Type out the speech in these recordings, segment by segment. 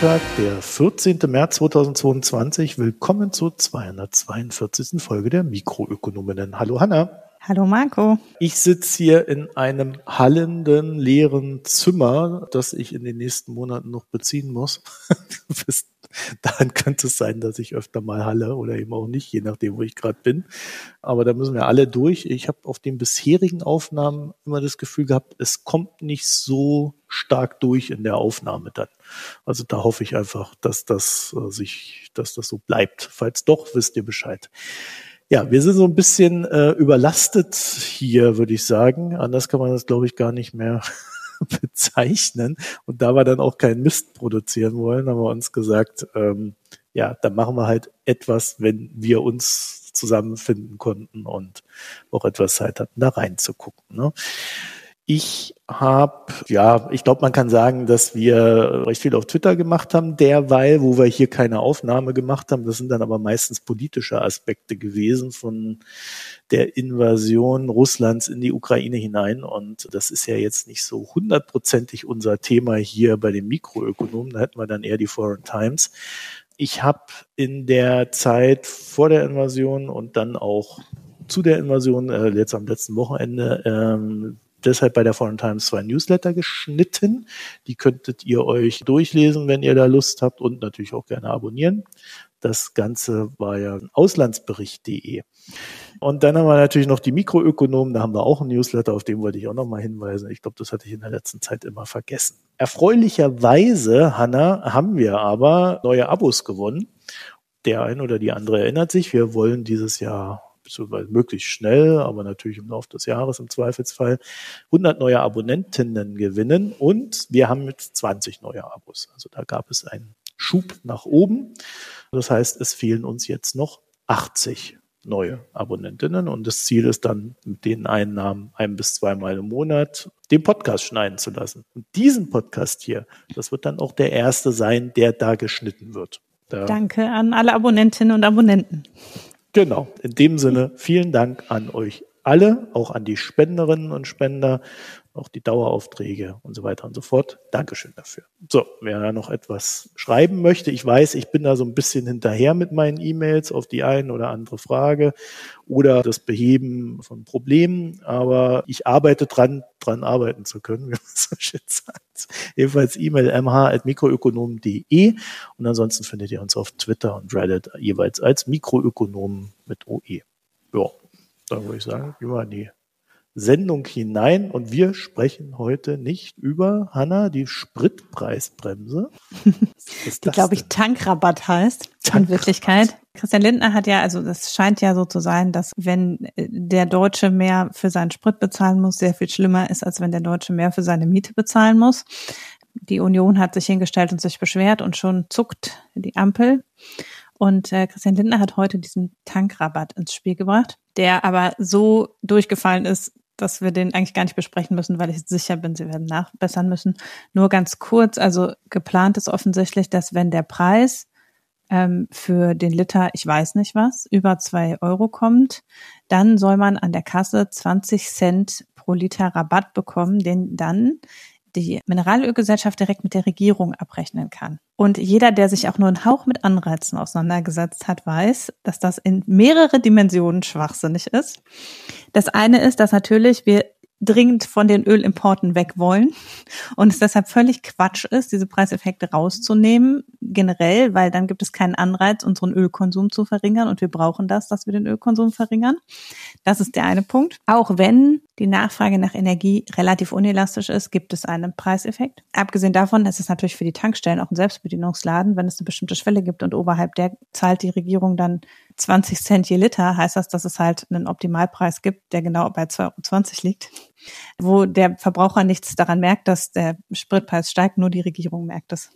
Montag, der 14. März 2022. Willkommen zur 242. Folge der Mikroökonominnen. Hallo Hanna. Hallo Marco. Ich sitze hier in einem hallenden, leeren Zimmer, das ich in den nächsten Monaten noch beziehen muss. Daran könnte es sein, dass ich öfter mal halle oder eben auch nicht, je nachdem, wo ich gerade bin. Aber da müssen wir alle durch. Ich habe auf den bisherigen Aufnahmen immer das Gefühl gehabt, es kommt nicht so stark durch in der Aufnahme dann. Also da hoffe ich einfach, dass das äh, sich, dass das so bleibt. Falls doch, wisst ihr Bescheid. Ja, wir sind so ein bisschen äh, überlastet hier, würde ich sagen. Anders kann man das, glaube ich, gar nicht mehr bezeichnen. Und da wir dann auch keinen Mist produzieren wollen, haben wir uns gesagt, ähm, ja, dann machen wir halt etwas, wenn wir uns zusammenfinden konnten und auch etwas Zeit hatten, da reinzugucken. Ne? Ich habe, ja, ich glaube, man kann sagen, dass wir recht viel auf Twitter gemacht haben, derweil, wo wir hier keine Aufnahme gemacht haben. Das sind dann aber meistens politische Aspekte gewesen von der Invasion Russlands in die Ukraine hinein. Und das ist ja jetzt nicht so hundertprozentig unser Thema hier bei den Mikroökonomen. Da hätten wir dann eher die Foreign Times. Ich habe in der Zeit vor der Invasion und dann auch zu der Invasion, äh, jetzt am letzten Wochenende, ähm, deshalb bei der Foreign Times zwei Newsletter geschnitten. Die könntet ihr euch durchlesen, wenn ihr da Lust habt und natürlich auch gerne abonnieren. Das Ganze war ja auslandsbericht.de. Und dann haben wir natürlich noch die Mikroökonomen, da haben wir auch ein Newsletter, auf den wollte ich auch nochmal hinweisen. Ich glaube, das hatte ich in der letzten Zeit immer vergessen. Erfreulicherweise, Hanna, haben wir aber neue Abos gewonnen. Der ein oder die andere erinnert sich, wir wollen dieses Jahr beziehungsweise möglichst schnell, aber natürlich im Laufe des Jahres im Zweifelsfall 100 neue Abonnentinnen gewinnen und wir haben mit 20 neue Abos. Also da gab es einen Schub nach oben. Das heißt, es fehlen uns jetzt noch 80 neue Abonnentinnen und das Ziel ist dann mit den Einnahmen ein bis zweimal im Monat den Podcast schneiden zu lassen. Und diesen Podcast hier, das wird dann auch der erste sein, der da geschnitten wird. Da Danke an alle Abonnentinnen und Abonnenten. Genau. In dem Sinne, vielen Dank an euch alle, auch an die Spenderinnen und Spender auch die Daueraufträge und so weiter und so fort. Dankeschön dafür. So, wer da noch etwas schreiben möchte, ich weiß, ich bin da so ein bisschen hinterher mit meinen E-Mails auf die eine oder andere Frage oder das Beheben von Problemen, aber ich arbeite dran, dran arbeiten zu können, wie man so schön sagt. Jedenfalls E-Mail mh.mikroökonomen.de und ansonsten findet ihr uns auf Twitter und Reddit jeweils als Mikroökonomen mit OE. Ja, dann würde ich sagen, gehen wir an die Sendung hinein und wir sprechen heute nicht über, Hanna, die Spritpreisbremse. die, glaube ich, Tankrabatt heißt Tankrabatt. in Wirklichkeit. Christian Lindner hat ja, also das scheint ja so zu sein, dass wenn äh, der Deutsche mehr für seinen Sprit bezahlen muss, sehr viel schlimmer ist, als wenn der Deutsche mehr für seine Miete bezahlen muss. Die Union hat sich hingestellt und sich beschwert und schon zuckt die Ampel. Und äh, Christian Lindner hat heute diesen Tankrabatt ins Spiel gebracht, der aber so durchgefallen ist, dass wir den eigentlich gar nicht besprechen müssen, weil ich sicher bin, sie werden nachbessern müssen. Nur ganz kurz, also geplant ist offensichtlich, dass wenn der Preis ähm, für den Liter, ich weiß nicht was, über zwei Euro kommt, dann soll man an der Kasse 20 Cent pro Liter Rabatt bekommen, den dann die Mineralölgesellschaft direkt mit der Regierung abrechnen kann. Und jeder, der sich auch nur einen Hauch mit Anreizen auseinandergesetzt hat, weiß, dass das in mehrere Dimensionen schwachsinnig ist. Das eine ist, dass natürlich wir dringend von den Ölimporten weg wollen und es deshalb völlig Quatsch ist, diese Preiseffekte rauszunehmen, generell, weil dann gibt es keinen Anreiz, unseren Ölkonsum zu verringern und wir brauchen das, dass wir den Ölkonsum verringern. Das ist der eine Punkt. Auch wenn die Nachfrage nach Energie relativ unelastisch ist, gibt es einen Preiseffekt. Abgesehen davon ist es natürlich für die Tankstellen auch ein Selbstbedienungsladen, wenn es eine bestimmte Schwelle gibt und oberhalb der zahlt die Regierung dann 20 Cent je Liter, heißt das, dass es halt einen Optimalpreis gibt, der genau bei 2,20 Euro liegt, wo der Verbraucher nichts daran merkt, dass der Spritpreis steigt, nur die Regierung merkt es.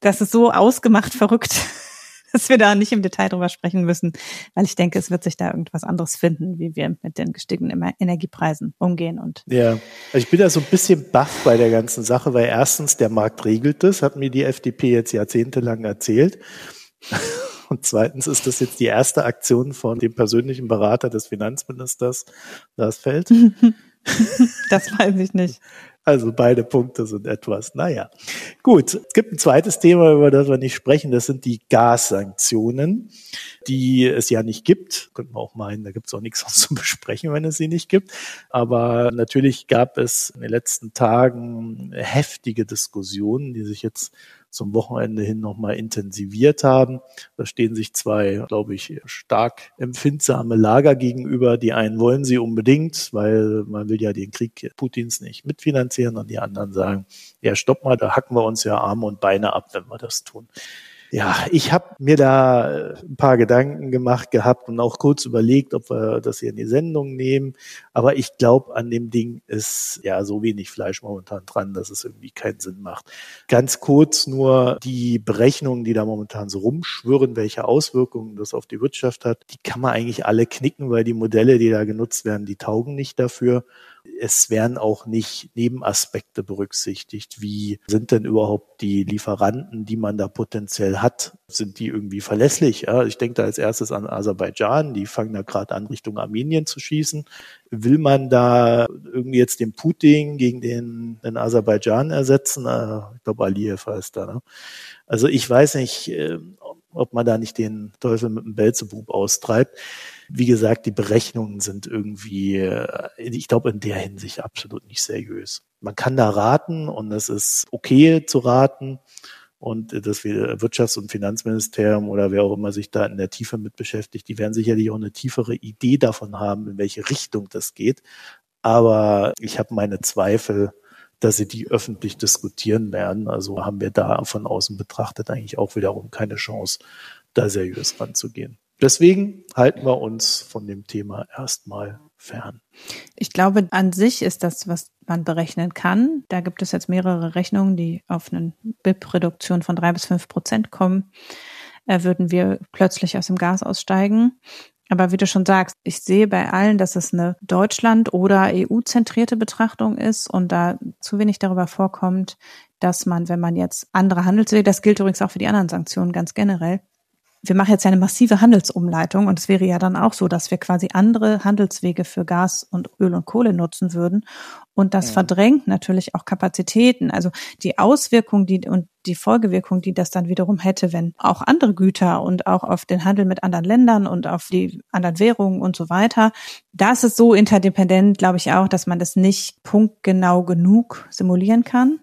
Das ist so ausgemacht verrückt, dass wir da nicht im Detail drüber sprechen müssen, weil ich denke, es wird sich da irgendwas anderes finden, wie wir mit den gestiegenen Energiepreisen umgehen. Und ja, also ich bin da so ein bisschen baff bei der ganzen Sache, weil erstens der Markt regelt das, hat mir die FDP jetzt jahrzehntelang erzählt. Und zweitens ist das jetzt die erste Aktion von dem persönlichen Berater des Finanzministers Lars Feld. das weiß ich nicht. Also beide Punkte sind etwas, naja. Gut, es gibt ein zweites Thema, über das wir nicht sprechen, das sind die Gassanktionen, die es ja nicht gibt. Könnte man auch meinen, da gibt es auch nichts sonst zu besprechen, wenn es sie nicht gibt. Aber natürlich gab es in den letzten Tagen heftige Diskussionen, die sich jetzt zum Wochenende hin nochmal intensiviert haben. Da stehen sich zwei, glaube ich, stark empfindsame Lager gegenüber. Die einen wollen sie unbedingt, weil man will ja den Krieg Putins nicht mitfinanzieren und die anderen sagen, ja, stopp mal, da hacken wir uns ja Arme und Beine ab, wenn wir das tun. Ja, ich habe mir da äh, ein paar Gedanken gemacht gehabt und auch kurz überlegt, ob wir das hier in die Sendung nehmen. Aber ich glaube, an dem Ding ist ja so wenig Fleisch momentan dran, dass es irgendwie keinen Sinn macht. Ganz kurz nur die Berechnungen, die da momentan so rumschwirren, welche Auswirkungen das auf die Wirtschaft hat, die kann man eigentlich alle knicken, weil die Modelle, die da genutzt werden, die taugen nicht dafür es werden auch nicht Nebenaspekte berücksichtigt. Wie sind denn überhaupt die Lieferanten, die man da potenziell hat? Sind die irgendwie verlässlich? Ja, ich denke da als erstes an Aserbaidschan. Die fangen da gerade an, Richtung Armenien zu schießen. Will man da irgendwie jetzt den Putin gegen den, den Aserbaidschan ersetzen? Äh, ich glaube, Aliyev heißt da. Ne? Also ich weiß nicht, äh, ob man da nicht den Teufel mit dem Belzebub austreibt wie gesagt, die Berechnungen sind irgendwie, äh, ich glaube, in der Hinsicht absolut nicht seriös. Man kann da raten und es ist okay zu raten. Und das Wirtschafts- und Finanzministerium oder wer auch immer sich da in der Tiefe mit beschäftigt, die werden sicherlich auch eine tiefere Idee davon haben, in welche Richtung das geht. Aber ich habe meine Zweifel, dass sie die öffentlich diskutieren werden. Also haben wir da von außen betrachtet eigentlich auch wiederum keine Chance, da seriös ranzugehen. Deswegen halten wir uns von dem Thema erstmal fern. Ich glaube, an sich ist das, was man berechnen kann. Da gibt es jetzt mehrere Rechnungen, die auf eine BIP-Reduktion von drei bis fünf Prozent kommen. Äh, würden wir plötzlich aus dem Gas aussteigen. Aber wie du schon sagst, ich sehe bei allen, dass es eine Deutschland- oder EU-zentrierte Betrachtung ist und da zu wenig darüber vorkommt, dass man, wenn man jetzt andere Handelswege, das gilt übrigens auch für die anderen Sanktionen ganz generell, wir machen jetzt ja eine massive Handelsumleitung und es wäre ja dann auch so, dass wir quasi andere Handelswege für Gas und Öl und Kohle nutzen würden. Und das ja. verdrängt natürlich auch Kapazitäten. Also die Auswirkung die, und die Folgewirkung, die das dann wiederum hätte, wenn auch andere Güter und auch auf den Handel mit anderen Ländern und auf die anderen Währungen und so weiter, das ist so interdependent, glaube ich auch, dass man das nicht punktgenau genug simulieren kann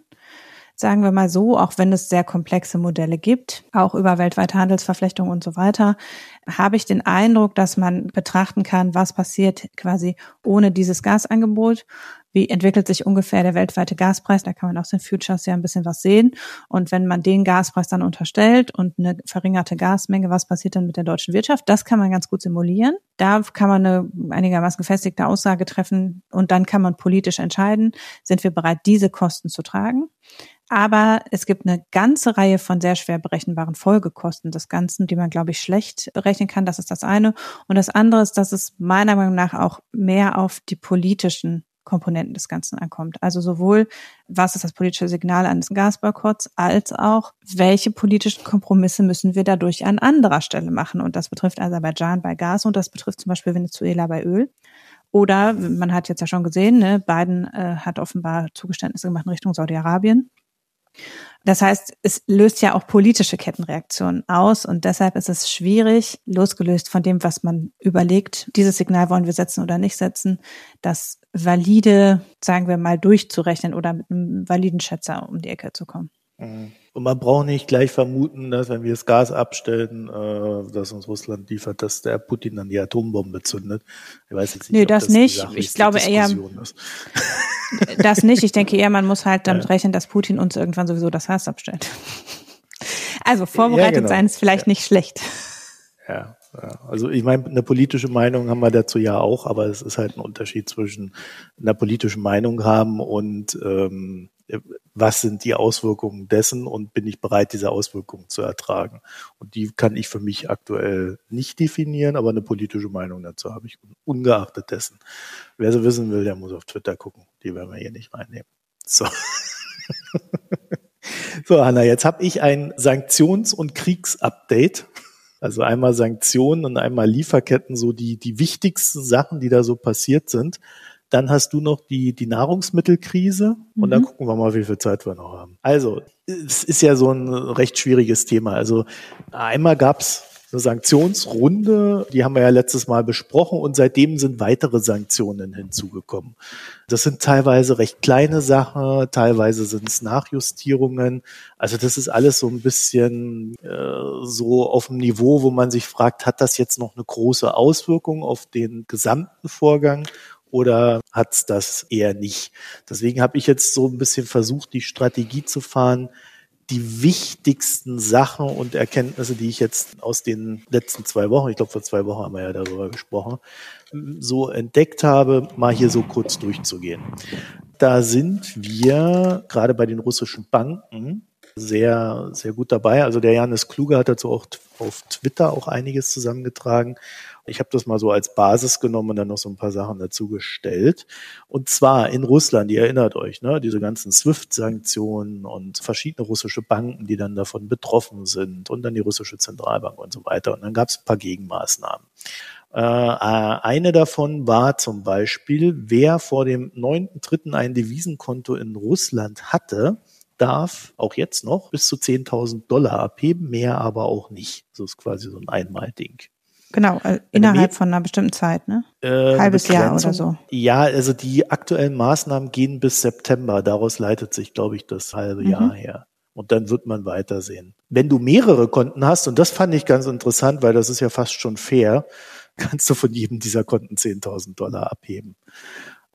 sagen wir mal so, auch wenn es sehr komplexe Modelle gibt, auch über weltweite Handelsverflechtungen und so weiter, habe ich den Eindruck, dass man betrachten kann, was passiert quasi ohne dieses Gasangebot. Wie entwickelt sich ungefähr der weltweite Gaspreis? Da kann man aus den Futures ja ein bisschen was sehen. Und wenn man den Gaspreis dann unterstellt und eine verringerte Gasmenge, was passiert dann mit der deutschen Wirtschaft? Das kann man ganz gut simulieren. Da kann man eine einigermaßen gefestigte Aussage treffen und dann kann man politisch entscheiden, sind wir bereit, diese Kosten zu tragen? Aber es gibt eine ganze Reihe von sehr schwer berechenbaren Folgekosten des Ganzen, die man, glaube ich, schlecht berechnen kann. Das ist das eine. Und das andere ist, dass es meiner Meinung nach auch mehr auf die politischen Komponenten des Ganzen ankommt. Also sowohl, was ist das politische Signal eines Gasboykotts, als auch, welche politischen Kompromisse müssen wir dadurch an anderer Stelle machen. Und das betrifft Aserbaidschan bei Gas und das betrifft zum Beispiel Venezuela bei Öl. Oder man hat jetzt ja schon gesehen, ne, Biden äh, hat offenbar Zugeständnisse gemacht in Richtung Saudi-Arabien. Das heißt, es löst ja auch politische Kettenreaktionen aus und deshalb ist es schwierig, losgelöst von dem, was man überlegt, dieses Signal wollen wir setzen oder nicht setzen, das valide, sagen wir mal, durchzurechnen oder mit einem validen Schätzer um die Ecke zu kommen. Mhm. Und man braucht nicht gleich vermuten, dass wenn wir das Gas abstellen, äh, das uns Russland liefert, dass der Putin dann die Atombombe zündet. Ich weiß jetzt nicht, nee, das, das nicht. Ich glaube eher, ist. Das nicht. Ich denke eher, man muss halt damit rechnen, dass Putin uns irgendwann sowieso das Gas abstellt. Also vorbereitet ja, genau. sein ist vielleicht ja. nicht schlecht. Ja, also ich meine, eine politische Meinung haben wir dazu ja auch, aber es ist halt ein Unterschied zwischen einer politischen Meinung haben und ähm, was sind die Auswirkungen dessen und bin ich bereit, diese Auswirkungen zu ertragen. Und die kann ich für mich aktuell nicht definieren, aber eine politische Meinung dazu habe ich ungeachtet dessen. Wer so wissen will, der muss auf Twitter gucken. Die werden wir hier nicht reinnehmen. So. so, Hanna, jetzt habe ich ein Sanktions- und Kriegsupdate. Also einmal Sanktionen und einmal Lieferketten, so die, die wichtigsten Sachen, die da so passiert sind. Dann hast du noch die, die Nahrungsmittelkrise und mhm. dann gucken wir mal, wie viel Zeit wir noch haben. Also, es ist ja so ein recht schwieriges Thema. Also einmal gab's eine Sanktionsrunde, die haben wir ja letztes Mal besprochen und seitdem sind weitere Sanktionen hinzugekommen. Das sind teilweise recht kleine Sachen, teilweise sind es Nachjustierungen. Also das ist alles so ein bisschen äh, so auf dem Niveau, wo man sich fragt, hat das jetzt noch eine große Auswirkung auf den gesamten Vorgang oder hat's das eher nicht? Deswegen habe ich jetzt so ein bisschen versucht, die Strategie zu fahren, die wichtigsten Sachen und Erkenntnisse, die ich jetzt aus den letzten zwei Wochen, ich glaube vor zwei Wochen haben wir ja darüber gesprochen, so entdeckt habe, mal hier so kurz durchzugehen. Da sind wir gerade bei den russischen Banken sehr, sehr gut dabei. Also der Janis Kluge hat dazu auch auf Twitter auch einiges zusammengetragen. Ich habe das mal so als Basis genommen und dann noch so ein paar Sachen dazu gestellt. Und zwar in Russland, ihr erinnert euch, ne, diese ganzen SWIFT-Sanktionen und verschiedene russische Banken, die dann davon betroffen sind und dann die russische Zentralbank und so weiter. Und dann gab es ein paar Gegenmaßnahmen. Äh, eine davon war zum Beispiel, wer vor dem 9.3. ein Devisenkonto in Russland hatte, darf auch jetzt noch bis zu 10.000 Dollar abheben, mehr aber auch nicht. Das ist quasi so ein Einmalding. Genau, äh, innerhalb von einer bestimmten Zeit, ne? Äh, Halbes Jahr oder so. Ja, also die aktuellen Maßnahmen gehen bis September. Daraus leitet sich, glaube ich, das halbe mhm. Jahr her. Und dann wird man weitersehen. Wenn du mehrere Konten hast, und das fand ich ganz interessant, weil das ist ja fast schon fair, kannst du von jedem dieser Konten 10.000 Dollar abheben.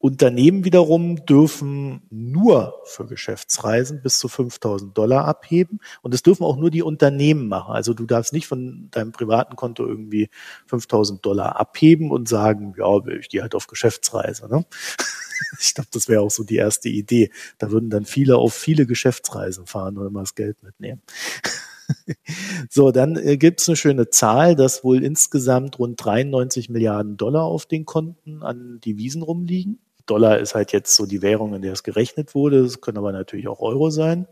Unternehmen wiederum dürfen nur für Geschäftsreisen bis zu 5000 Dollar abheben und es dürfen auch nur die Unternehmen machen. Also du darfst nicht von deinem privaten Konto irgendwie 5000 Dollar abheben und sagen, ja, ich gehe halt auf Geschäftsreise. Ne? Ich glaube, das wäre auch so die erste Idee. Da würden dann viele auf viele Geschäftsreisen fahren und immer das Geld mitnehmen. So, dann äh, gibt es eine schöne Zahl, dass wohl insgesamt rund 93 Milliarden Dollar auf den Konten an Devisen rumliegen. Dollar ist halt jetzt so die Währung, in der es gerechnet wurde. Es können aber natürlich auch Euro sein.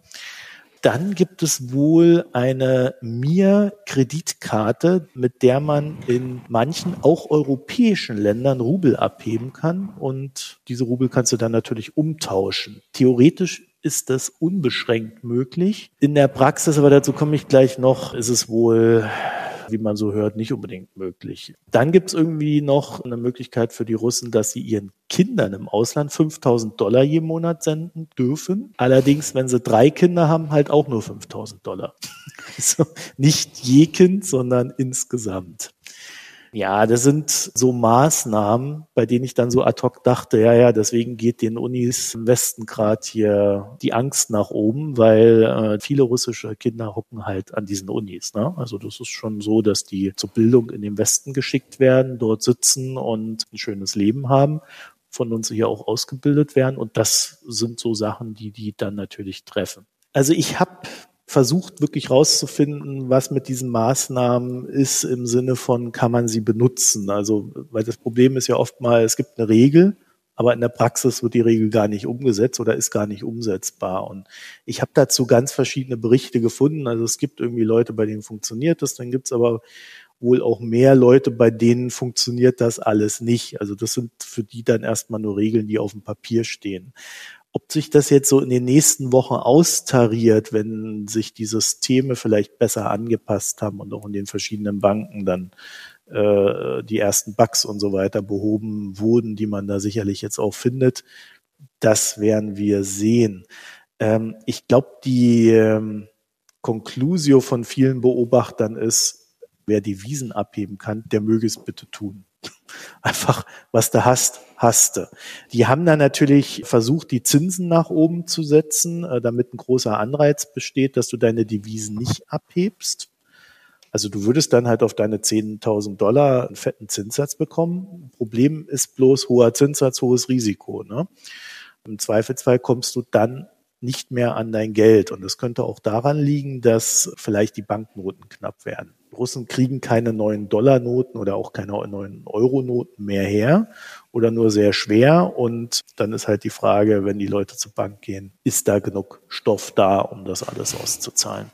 Dann gibt es wohl eine Mir-Kreditkarte, mit der man in manchen auch europäischen Ländern Rubel abheben kann. Und diese Rubel kannst du dann natürlich umtauschen. Theoretisch ist das unbeschränkt möglich. In der Praxis, aber dazu komme ich gleich noch, ist es wohl wie man so hört, nicht unbedingt möglich. Dann gibt es irgendwie noch eine Möglichkeit für die Russen, dass sie ihren Kindern im Ausland 5000 Dollar je Monat senden dürfen. Allerdings, wenn sie drei Kinder haben, halt auch nur 5000 Dollar. Also nicht je Kind, sondern insgesamt. Ja, das sind so Maßnahmen, bei denen ich dann so ad hoc dachte, ja, ja, deswegen geht den Unis im Westen gerade hier die Angst nach oben, weil äh, viele russische Kinder hocken halt an diesen Unis. Ne? Also das ist schon so, dass die zur Bildung in den Westen geschickt werden, dort sitzen und ein schönes Leben haben von uns hier auch ausgebildet werden. Und das sind so Sachen, die die dann natürlich treffen. Also ich habe versucht wirklich rauszufinden, was mit diesen Maßnahmen ist im Sinne von, kann man sie benutzen? Also, weil das Problem ist ja oft mal, es gibt eine Regel, aber in der Praxis wird die Regel gar nicht umgesetzt oder ist gar nicht umsetzbar. Und ich habe dazu ganz verschiedene Berichte gefunden. Also es gibt irgendwie Leute, bei denen funktioniert das, dann gibt es aber wohl auch mehr Leute, bei denen funktioniert das alles nicht. Also das sind für die dann erstmal nur Regeln, die auf dem Papier stehen. Ob sich das jetzt so in den nächsten Wochen austariert, wenn sich die Systeme vielleicht besser angepasst haben und auch in den verschiedenen Banken dann äh, die ersten Bugs und so weiter behoben wurden, die man da sicherlich jetzt auch findet, das werden wir sehen. Ähm, ich glaube, die ähm, Conclusio von vielen Beobachtern ist, wer die Wiesen abheben kann, der möge es bitte tun. Einfach, was du hast, hast du. Die haben dann natürlich versucht, die Zinsen nach oben zu setzen, äh, damit ein großer Anreiz besteht, dass du deine Devisen nicht abhebst. Also du würdest dann halt auf deine 10.000 Dollar einen fetten Zinssatz bekommen. Problem ist bloß hoher Zinssatz, hohes Risiko. Ne? Im Zweifelsfall kommst du dann nicht mehr an dein Geld. Und das könnte auch daran liegen, dass vielleicht die Banknoten knapp werden. Russen kriegen keine neuen Dollarnoten oder auch keine neuen Euronoten mehr her oder nur sehr schwer. Und dann ist halt die Frage, wenn die Leute zur Bank gehen, ist da genug Stoff da, um das alles auszuzahlen?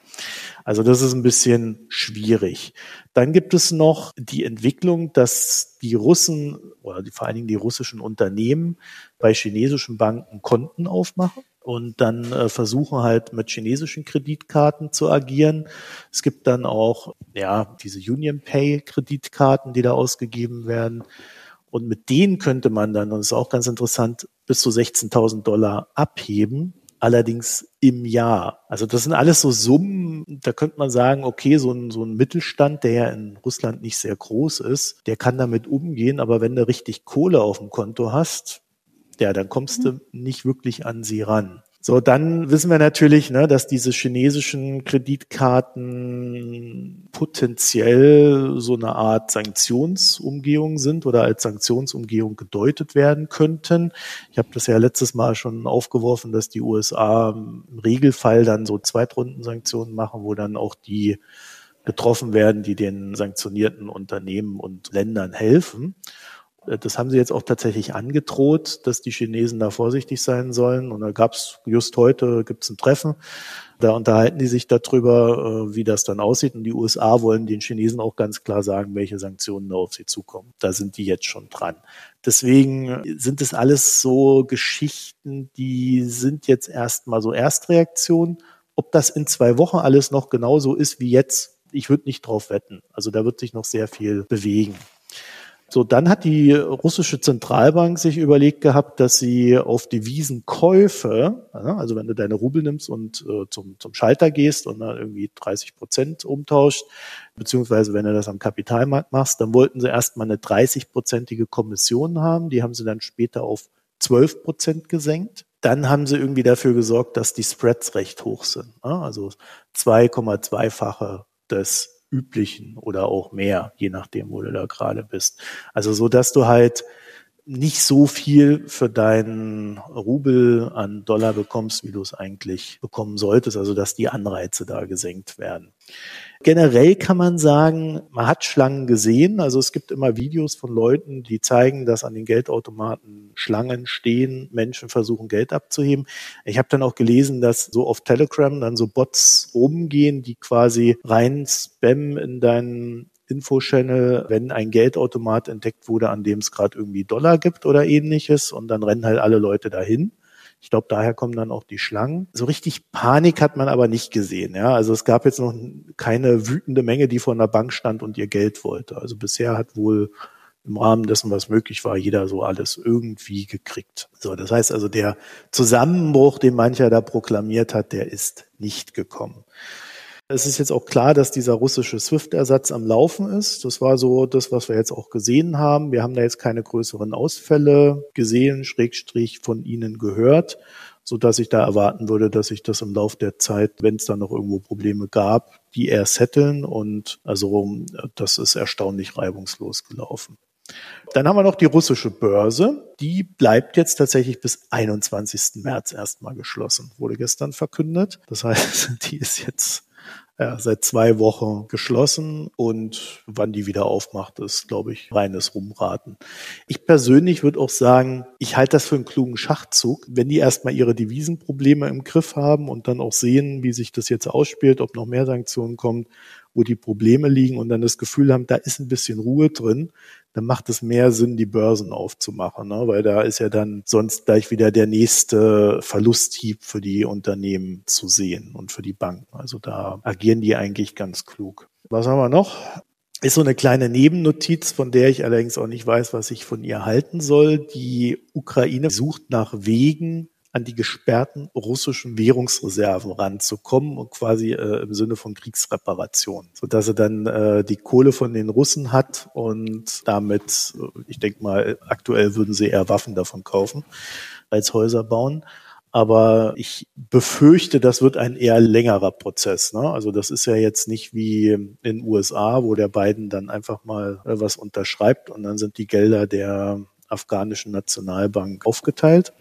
Also das ist ein bisschen schwierig. Dann gibt es noch die Entwicklung, dass die Russen oder vor allen Dingen die russischen Unternehmen bei chinesischen Banken Konten aufmachen und dann äh, versuchen halt mit chinesischen Kreditkarten zu agieren. Es gibt dann auch ja diese Union Pay Kreditkarten, die da ausgegeben werden. Und mit denen könnte man dann, und das ist auch ganz interessant, bis zu 16.000 Dollar abheben, allerdings im Jahr. Also das sind alles so Summen, da könnte man sagen, okay, so ein, so ein Mittelstand, der ja in Russland nicht sehr groß ist, der kann damit umgehen, aber wenn du richtig Kohle auf dem Konto hast, ja, dann kommst du nicht wirklich an sie ran. So, dann wissen wir natürlich, ne, dass diese chinesischen Kreditkarten potenziell so eine Art Sanktionsumgehung sind oder als Sanktionsumgehung gedeutet werden könnten. Ich habe das ja letztes Mal schon aufgeworfen, dass die USA im Regelfall dann so Zweitrundensanktionen machen, wo dann auch die getroffen werden, die den sanktionierten Unternehmen und Ländern helfen. Äh, das haben sie jetzt auch tatsächlich angedroht, dass die Chinesen da vorsichtig sein sollen. Und da gab es just heute gibt's ein Treffen. Da unterhalten die sich darüber, äh, wie das dann aussieht. Und die USA wollen den Chinesen auch ganz klar sagen, welche Sanktionen da auf sie zukommen. Da sind die jetzt schon dran. Deswegen sind es alles so Geschichten, die sind jetzt erstmal so Erstreaktionen. Ob das in zwei Wochen alles noch genauso ist wie jetzt, ich würde nicht drauf wetten. Also da wird sich noch sehr viel bewegen. So, dann hat die russische Zentralbank sich überlegt gehabt, dass sie auf Devisenkäufe, also wenn du deine Rubel nimmst und äh, zum, zum Schalter gehst und dann irgendwie 30 Prozent umtauscht, beziehungsweise wenn du das am Kapitalmarkt machst, dann wollten sie erstmal eine 30-prozentige Kommission haben. Die haben sie dann später auf 12 Prozent gesenkt. Dann haben sie irgendwie dafür gesorgt, dass die Spreads recht hoch sind. Also 2,2-fache des üblichen oder auch mehr, je nachdem, wo du da gerade bist. Also so, dass du halt nicht so viel für deinen Rubel an Dollar bekommst, wie du es eigentlich bekommen solltest, also dass die Anreize da gesenkt werden. Generell kann man sagen, man hat Schlangen gesehen. Also es gibt immer Videos von Leuten, die zeigen, dass an den Geldautomaten Schlangen stehen, Menschen versuchen Geld abzuheben. Ich habe dann auch gelesen, dass so auf Telegram dann so Bots rumgehen, die quasi rein spammen in deinen Info-Channel, wenn ein Geldautomat entdeckt wurde, an dem es gerade irgendwie Dollar gibt oder ähnliches und dann rennen halt alle Leute dahin. Ich glaube, daher kommen dann auch die Schlangen. So richtig Panik hat man aber nicht gesehen. Ja, also es gab jetzt noch keine wütende Menge, die vor einer Bank stand und ihr Geld wollte. Also bisher hat wohl im Rahmen dessen, was möglich war, jeder so alles irgendwie gekriegt. So, das heißt also, der Zusammenbruch, den mancher da proklamiert hat, der ist nicht gekommen. Es ist jetzt auch klar, dass dieser russische SWIFT-Ersatz am Laufen ist. Das war so das, was wir jetzt auch gesehen haben. Wir haben da jetzt keine größeren Ausfälle gesehen, Schrägstrich von Ihnen gehört, so dass ich da erwarten würde, dass sich das im Laufe der Zeit, wenn es da noch irgendwo Probleme gab, die eher setteln und also das ist erstaunlich reibungslos gelaufen. Dann haben wir noch die russische Börse. Die bleibt jetzt tatsächlich bis 21. März erstmal geschlossen. Wurde gestern verkündet. Das heißt, die ist jetzt ja, seit zwei Wochen geschlossen und wann die wieder aufmacht, ist, glaube ich, reines Rumraten. Ich persönlich würde auch sagen, ich halte das für einen klugen Schachzug, wenn die erstmal ihre Devisenprobleme im Griff haben und dann auch sehen, wie sich das jetzt ausspielt, ob noch mehr Sanktionen kommen, wo die Probleme liegen und dann das Gefühl haben, da ist ein bisschen Ruhe drin, dann macht es mehr Sinn, die Börsen aufzumachen, ne? weil da ist ja dann sonst gleich wieder der nächste Verlusthieb für die Unternehmen zu sehen und für die Banken. Also da agieren die eigentlich ganz klug. Was haben wir noch? Ist so eine kleine Nebennotiz, von der ich allerdings auch nicht weiß, was ich von ihr halten soll. Die Ukraine sucht nach Wegen, an die gesperrten russischen Währungsreserven ranzukommen und quasi äh, im Sinne von Kriegsreparation, so dass er dann äh, die Kohle von den Russen hat und damit, äh, ich denke mal, aktuell würden sie eher Waffen davon kaufen als Häuser bauen. Aber ich befürchte, das wird ein eher längerer Prozess. Ne? Also das ist ja jetzt nicht wie in den USA, wo der Biden dann einfach mal äh, was unterschreibt und dann sind die Gelder der afghanischen Nationalbank aufgeteilt,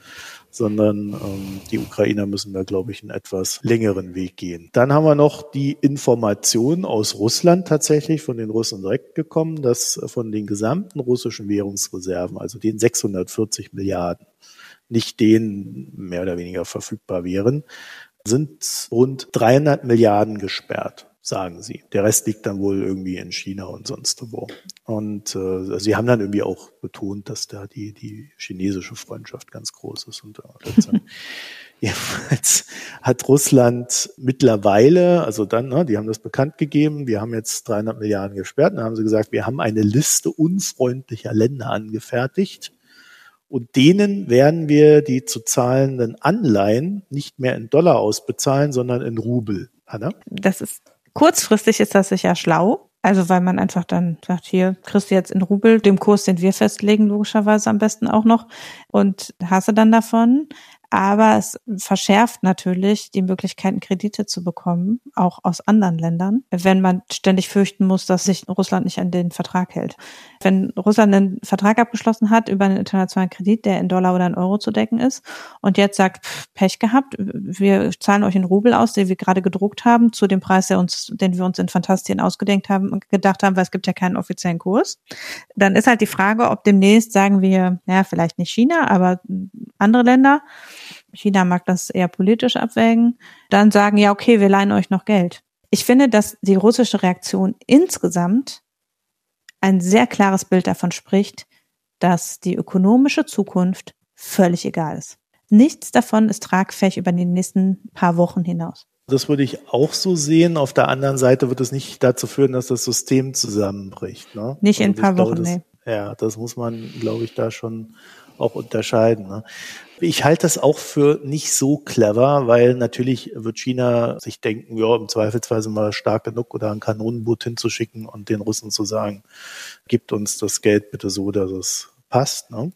sondern ähm, die Ukrainer müssen da, glaube ich, einen etwas längeren Weg gehen. Dann haben wir noch die Information aus Russland tatsächlich von den Russen direkt gekommen, dass von den gesamten russischen Währungsreserven, also den 640 Milliarden, nicht denen mehr oder weniger verfügbar wären, sind rund 300 Milliarden gesperrt sagen sie. Der Rest liegt dann wohl irgendwie in China und sonst wo. Und äh, sie haben dann irgendwie auch betont, dass da die, die chinesische Freundschaft ganz groß ist. Und äh, jedenfalls hat Russland mittlerweile, also dann, ne, die haben das bekannt gegeben, wir haben jetzt 300 Milliarden gesperrt, dann haben sie gesagt, wir haben eine Liste unfreundlicher Länder angefertigt. Und denen werden wir die zu zahlenden Anleihen nicht mehr in Dollar ausbezahlen, sondern in Rubel. Anna? Das ist Kurzfristig ist das sicher schlau. Also weil man einfach dann sagt, hier kriegst du jetzt in Rubel, dem Kurs, den wir festlegen, logischerweise am besten auch noch und hast du dann davon. Aber es verschärft natürlich die Möglichkeiten, Kredite zu bekommen, auch aus anderen Ländern, wenn man ständig fürchten muss, dass sich Russland nicht an den Vertrag hält. Wenn Russland einen Vertrag abgeschlossen hat über einen internationalen Kredit, der in Dollar oder in Euro zu decken ist, und jetzt sagt, Pech gehabt, wir zahlen euch in Rubel aus, den wir gerade gedruckt haben, zu dem Preis, der uns, den wir uns in Fantastien ausgedenkt haben und gedacht haben, weil es gibt ja keinen offiziellen Kurs. Dann ist halt die Frage, ob demnächst sagen wir, ja, vielleicht nicht China, aber andere Länder, China mag das eher politisch abwägen, dann sagen, ja, okay, wir leihen euch noch Geld. Ich finde, dass die russische Reaktion insgesamt ein sehr klares Bild davon spricht, dass die ökonomische Zukunft völlig egal ist. Nichts davon ist tragfähig über die nächsten paar Wochen hinaus. Das würde ich auch so sehen. Auf der anderen Seite wird es nicht dazu führen, dass das System zusammenbricht. Ne? Nicht in ein paar Wochen, das, nee. Ja, das muss man, glaube ich, da schon auch unterscheiden. Ne? Ich halte das auch für nicht so clever, weil natürlich wird China sich denken, ja, im Zweifelsfall sind wir stark genug oder ein Kanonenboot hinzuschicken und den Russen zu sagen, gibt uns das Geld bitte so, dass es passt. Ne?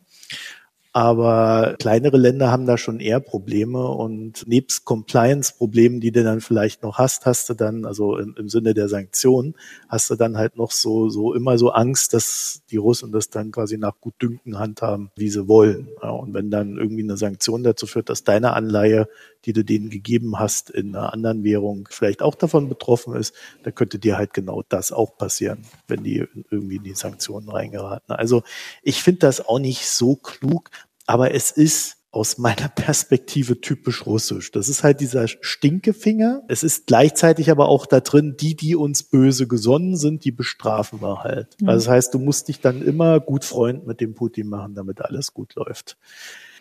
Aber kleinere Länder haben da schon eher Probleme und nebst Compliance-Problemen, die du dann vielleicht noch hast, hast du dann, also im, im, Sinne der Sanktionen, hast du dann halt noch so, so immer so Angst, dass die Russen das dann quasi nach Gutdünken handhaben, wie sie wollen. Ja, und wenn dann irgendwie eine Sanktion dazu führt, dass deine Anleihe, die du denen gegeben hast, in einer anderen Währung vielleicht auch davon betroffen ist, dann könnte dir halt genau das auch passieren, wenn die irgendwie in die Sanktionen reingeraten. Also ich finde das auch nicht so klug, aber es ist aus meiner Perspektive typisch russisch. Das ist halt dieser Stinkefinger. Es ist gleichzeitig aber auch da drin, die, die uns böse gesonnen sind, die bestrafen wir halt. Mhm. Also das heißt, du musst dich dann immer gut Freund mit dem Putin machen, damit alles gut läuft.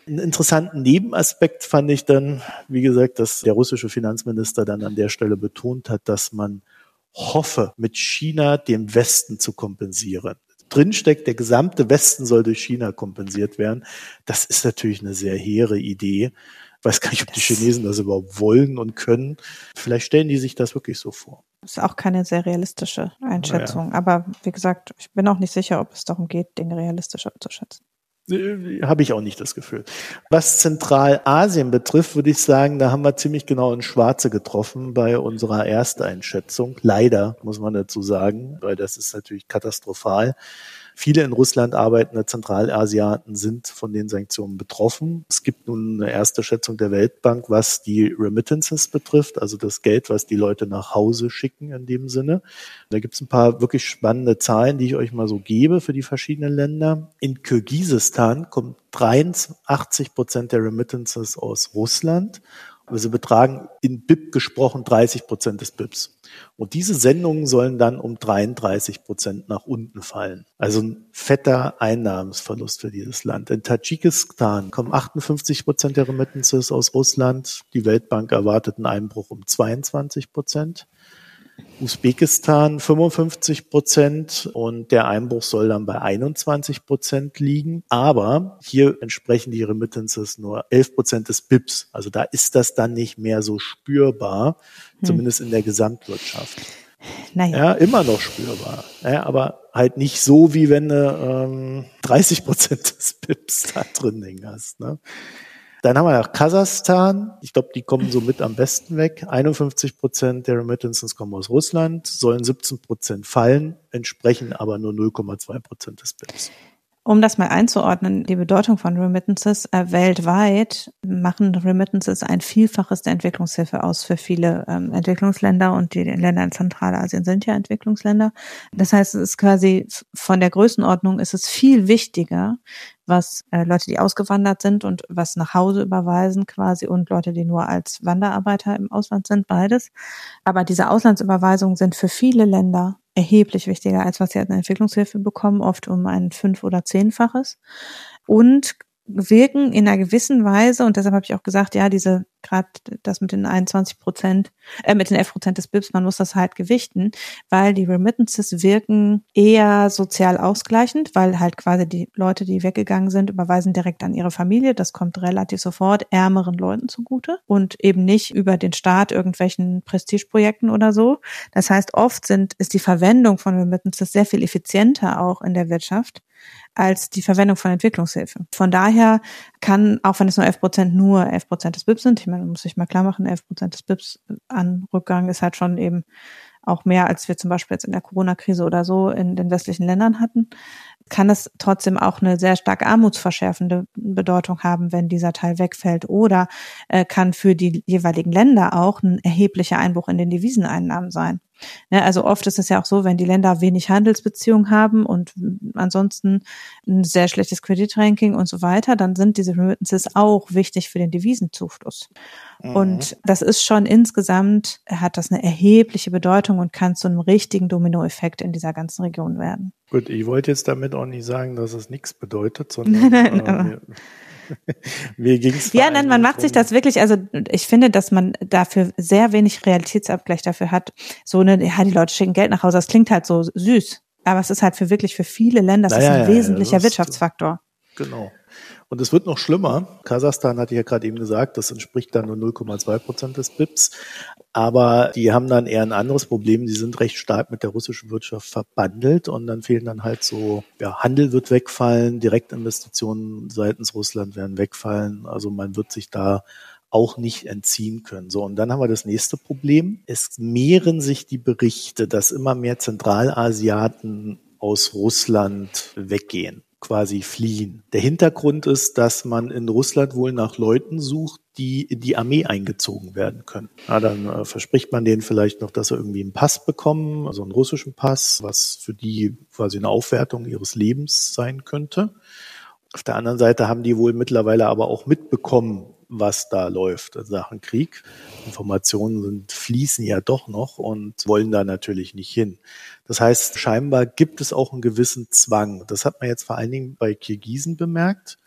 Einen interessanten Nebenaspekt fand ich dann, wie gesagt, dass der russische Finanzminister dann an der Stelle betont hat, dass man hoffe, mit China dem Westen zu kompensieren drinsteckt, der gesamte Westen soll durch China kompensiert werden. Das ist natürlich eine sehr hehre Idee. Ich weiß gar nicht, ob die Chinesen das überhaupt wollen und können. Vielleicht stellen die sich das wirklich so vor. Das ist auch keine sehr realistische Einschätzung. Ja. Aber wie gesagt, ich bin auch nicht sicher, ob es darum geht, Dinge realistisch abzuschätzen. Habe ich auch nicht das Gefühl. Was Zentralasien betrifft, würde ich sagen, da haben wir ziemlich genau in Schwarze getroffen bei unserer Ersteinschätzung. Leider, muss man dazu sagen, weil das ist natürlich katastrophal. Viele in Russland arbeitende Zentralasiaten sind von den Sanktionen betroffen. Es gibt nun eine erste Schätzung der Weltbank, was die Remittances betrifft, also das Geld, was die Leute nach Hause schicken in dem Sinne. Da gibt es ein paar wirklich spannende Zahlen, die ich euch mal so gebe für die verschiedenen Länder. In Kirgisistan kommt 83 Prozent der Remittances aus Russland aber sie betragen in BIP gesprochen 30 Prozent des BIPs. Und diese Sendungen sollen dann um 33 Prozent nach unten fallen. Also ein fetter Einnahmensverlust für dieses Land. In Tadschikistan kommen 58 Prozent der Remittances aus Russland. Die Weltbank erwartet einen Einbruch um 22 Prozent. Usbekistan 55 Prozent und der Einbruch soll dann bei 21 Prozent liegen. Aber hier entsprechen die Remittances nur 11 Prozent des BIPs. Also da ist das dann nicht mehr so spürbar, hm. zumindest in der Gesamtwirtschaft. Naja. Ja, immer noch spürbar. Ja, aber halt nicht so, wie wenn du ähm, 30 Prozent des BIPs da drin hast. Ne? Dann haben wir noch Kasachstan. Ich glaube, die kommen so mit am besten weg. 51 Prozent der Remittances kommen aus Russland, sollen 17 Prozent fallen, entsprechen aber nur 0,2 Prozent des BIPs. Um das mal einzuordnen, die Bedeutung von Remittances äh, weltweit machen Remittances ein Vielfaches der Entwicklungshilfe aus für viele ähm, Entwicklungsländer und die Länder in Zentralasien sind ja Entwicklungsländer. Das heißt, es ist quasi von der Größenordnung ist es viel wichtiger, was äh, Leute, die ausgewandert sind und was nach Hause überweisen quasi und Leute, die nur als Wanderarbeiter im Ausland sind, beides. Aber diese Auslandsüberweisungen sind für viele Länder erheblich wichtiger, als was sie an Entwicklungshilfe bekommen, oft um ein fünf- oder zehnfaches. Und wirken in einer gewissen Weise, und deshalb habe ich auch gesagt, ja, diese, gerade das mit den 21 Prozent, äh, mit den 11 Prozent des BIPs, man muss das halt gewichten, weil die Remittances wirken eher sozial ausgleichend, weil halt quasi die Leute, die weggegangen sind, überweisen direkt an ihre Familie. Das kommt relativ sofort ärmeren Leuten zugute und eben nicht über den Staat irgendwelchen Prestigeprojekten oder so. Das heißt, oft sind, ist die Verwendung von Remittances sehr viel effizienter auch in der Wirtschaft als die Verwendung von Entwicklungshilfe. Von daher kann, auch wenn es nur 11 Prozent, nur 11 Prozent des BIPs sind, ich meine, muss ich mal klar machen, 11 Prozent des BIPs an Rückgang ist halt schon eben auch mehr, als wir zum Beispiel jetzt in der Corona-Krise oder so in den westlichen Ländern hatten, kann es trotzdem auch eine sehr stark armutsverschärfende Bedeutung haben, wenn dieser Teil wegfällt oder äh, kann für die jeweiligen Länder auch ein erheblicher Einbruch in den Deviseneinnahmen sein. Ne, also oft ist es ja auch so, wenn die Länder wenig Handelsbeziehungen haben und ansonsten ein sehr schlechtes Kreditranking und so weiter, dann sind diese Remittances auch wichtig für den Devisenzufluss. Mhm. Und das ist schon insgesamt, hat das eine erhebliche Bedeutung und kann zu einem richtigen Dominoeffekt in dieser ganzen Region werden. Gut, ich wollte jetzt damit auch nicht sagen, dass es nichts bedeutet, sondern nein, nein, äh, Mir ging's ja, nein, man macht sich das wirklich, also ich finde, dass man dafür sehr wenig Realitätsabgleich dafür hat. So eine, ja, die Leute schicken Geld nach Hause, das klingt halt so süß. Aber es ist halt für wirklich für viele Länder, das naja, ist ein wesentlicher ja, Wirtschaftsfaktor. Genau. Und es wird noch schlimmer. Kasachstan hatte ich ja gerade eben gesagt, das entspricht dann nur 0,2 Prozent des BIPs. Aber die haben dann eher ein anderes Problem. Die sind recht stark mit der russischen Wirtschaft verbandelt und dann fehlen dann halt so, ja, Handel wird wegfallen, Direktinvestitionen seitens Russland werden wegfallen. Also man wird sich da auch nicht entziehen können. So, und dann haben wir das nächste Problem. Es mehren sich die Berichte, dass immer mehr Zentralasiaten aus Russland weggehen quasi fliehen. Der Hintergrund ist, dass man in Russland wohl nach Leuten sucht, die in die Armee eingezogen werden können. Ja, dann äh, verspricht man denen vielleicht noch, dass sie irgendwie einen Pass bekommen, also einen russischen Pass, was für die quasi eine Aufwertung ihres Lebens sein könnte. Auf der anderen Seite haben die wohl mittlerweile aber auch mitbekommen, was da läuft in Sachen Krieg. Informationen sind, fließen ja doch noch und wollen da natürlich nicht hin. Das heißt, scheinbar gibt es auch einen gewissen Zwang. Das hat man jetzt vor allen Dingen bei Kirgisen bemerkt.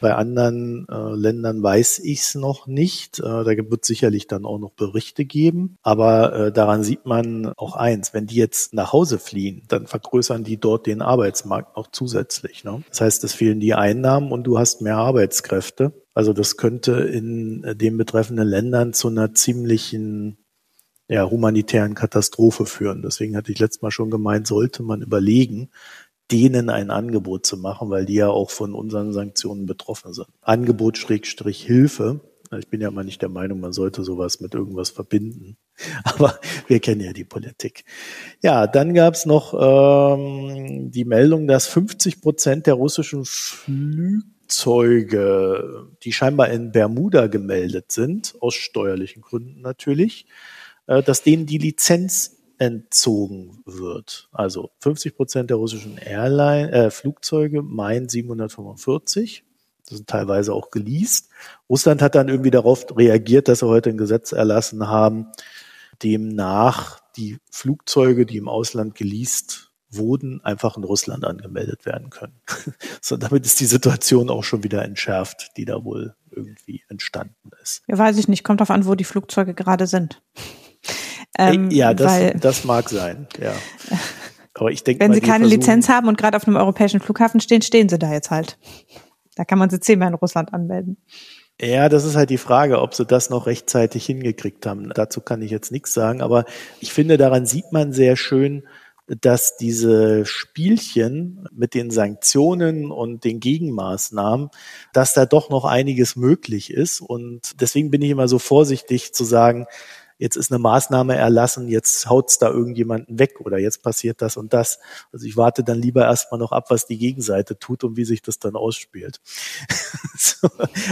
Bei anderen äh, Ländern weiß ich es noch nicht. Äh, da wird sicherlich dann auch noch Berichte geben. Aber äh, daran sieht man auch eins, wenn die jetzt nach Hause fliehen, dann vergrößern die dort den Arbeitsmarkt noch zusätzlich. Ne? Das heißt, es fehlen die Einnahmen und du hast mehr Arbeitskräfte. Also das könnte in äh, den betreffenden Ländern zu einer ziemlichen ja, humanitären Katastrophe führen. Deswegen hatte ich letztes Mal schon gemeint, sollte man überlegen, denen ein Angebot zu machen, weil die ja auch von unseren Sanktionen betroffen sind. Angebot Schrägstrich Hilfe. Ich bin ja mal nicht der Meinung, man sollte sowas mit irgendwas verbinden. Aber wir kennen ja die Politik. Ja, dann gab es noch ähm, die Meldung, dass 50 Prozent der russischen Flugzeuge, die scheinbar in Bermuda gemeldet sind, aus steuerlichen Gründen natürlich, äh, dass denen die Lizenz entzogen wird. Also 50 Prozent der russischen Airline, äh, Flugzeuge meinen 745. Das sind teilweise auch geleast. Russland hat dann irgendwie darauf reagiert, dass sie heute ein Gesetz erlassen haben, demnach die Flugzeuge, die im Ausland geleast wurden, einfach in Russland angemeldet werden können. so, damit ist die Situation auch schon wieder entschärft, die da wohl irgendwie entstanden ist. Ja, weiß ich nicht. Kommt darauf an, wo die Flugzeuge gerade sind. Ähm, ja, das, weil, das mag sein, ja. Aber ich denke, wenn Sie keine Lizenz haben und gerade auf einem europäischen Flughafen stehen, stehen Sie da jetzt halt. Da kann man sie zehnmal in Russland anmelden. Ja, das ist halt die Frage, ob sie das noch rechtzeitig hingekriegt haben. Dazu kann ich jetzt nichts sagen, aber ich finde, daran sieht man sehr schön, dass diese Spielchen mit den Sanktionen und den Gegenmaßnahmen, dass da doch noch einiges möglich ist. Und deswegen bin ich immer so vorsichtig zu sagen, jetzt ist eine Maßnahme erlassen, jetzt haut's da irgendjemanden weg oder jetzt passiert das und das. Also ich warte dann lieber erstmal noch ab, was die Gegenseite tut und wie sich das dann ausspielt. so,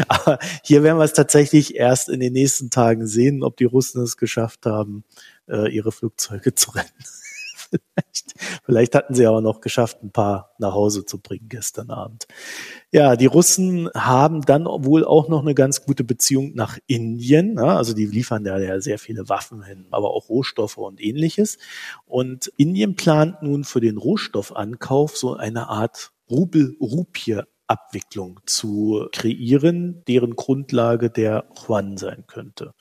aber hier werden wir es tatsächlich erst in den nächsten Tagen sehen, ob die Russen es geschafft haben, äh, ihre Flugzeuge zu retten vielleicht, vielleicht hatten sie aber noch geschafft, ein paar nach Hause zu bringen gestern Abend. Ja, die Russen haben dann wohl auch noch eine ganz gute Beziehung nach Indien. Ja, also die liefern da ja sehr viele Waffen hin, aber auch Rohstoffe und ähnliches. Und Indien plant nun für den Rohstoffankauf so eine Art Rubel-Rupie Abwicklung zu kreieren, deren Grundlage der Yuan sein könnte.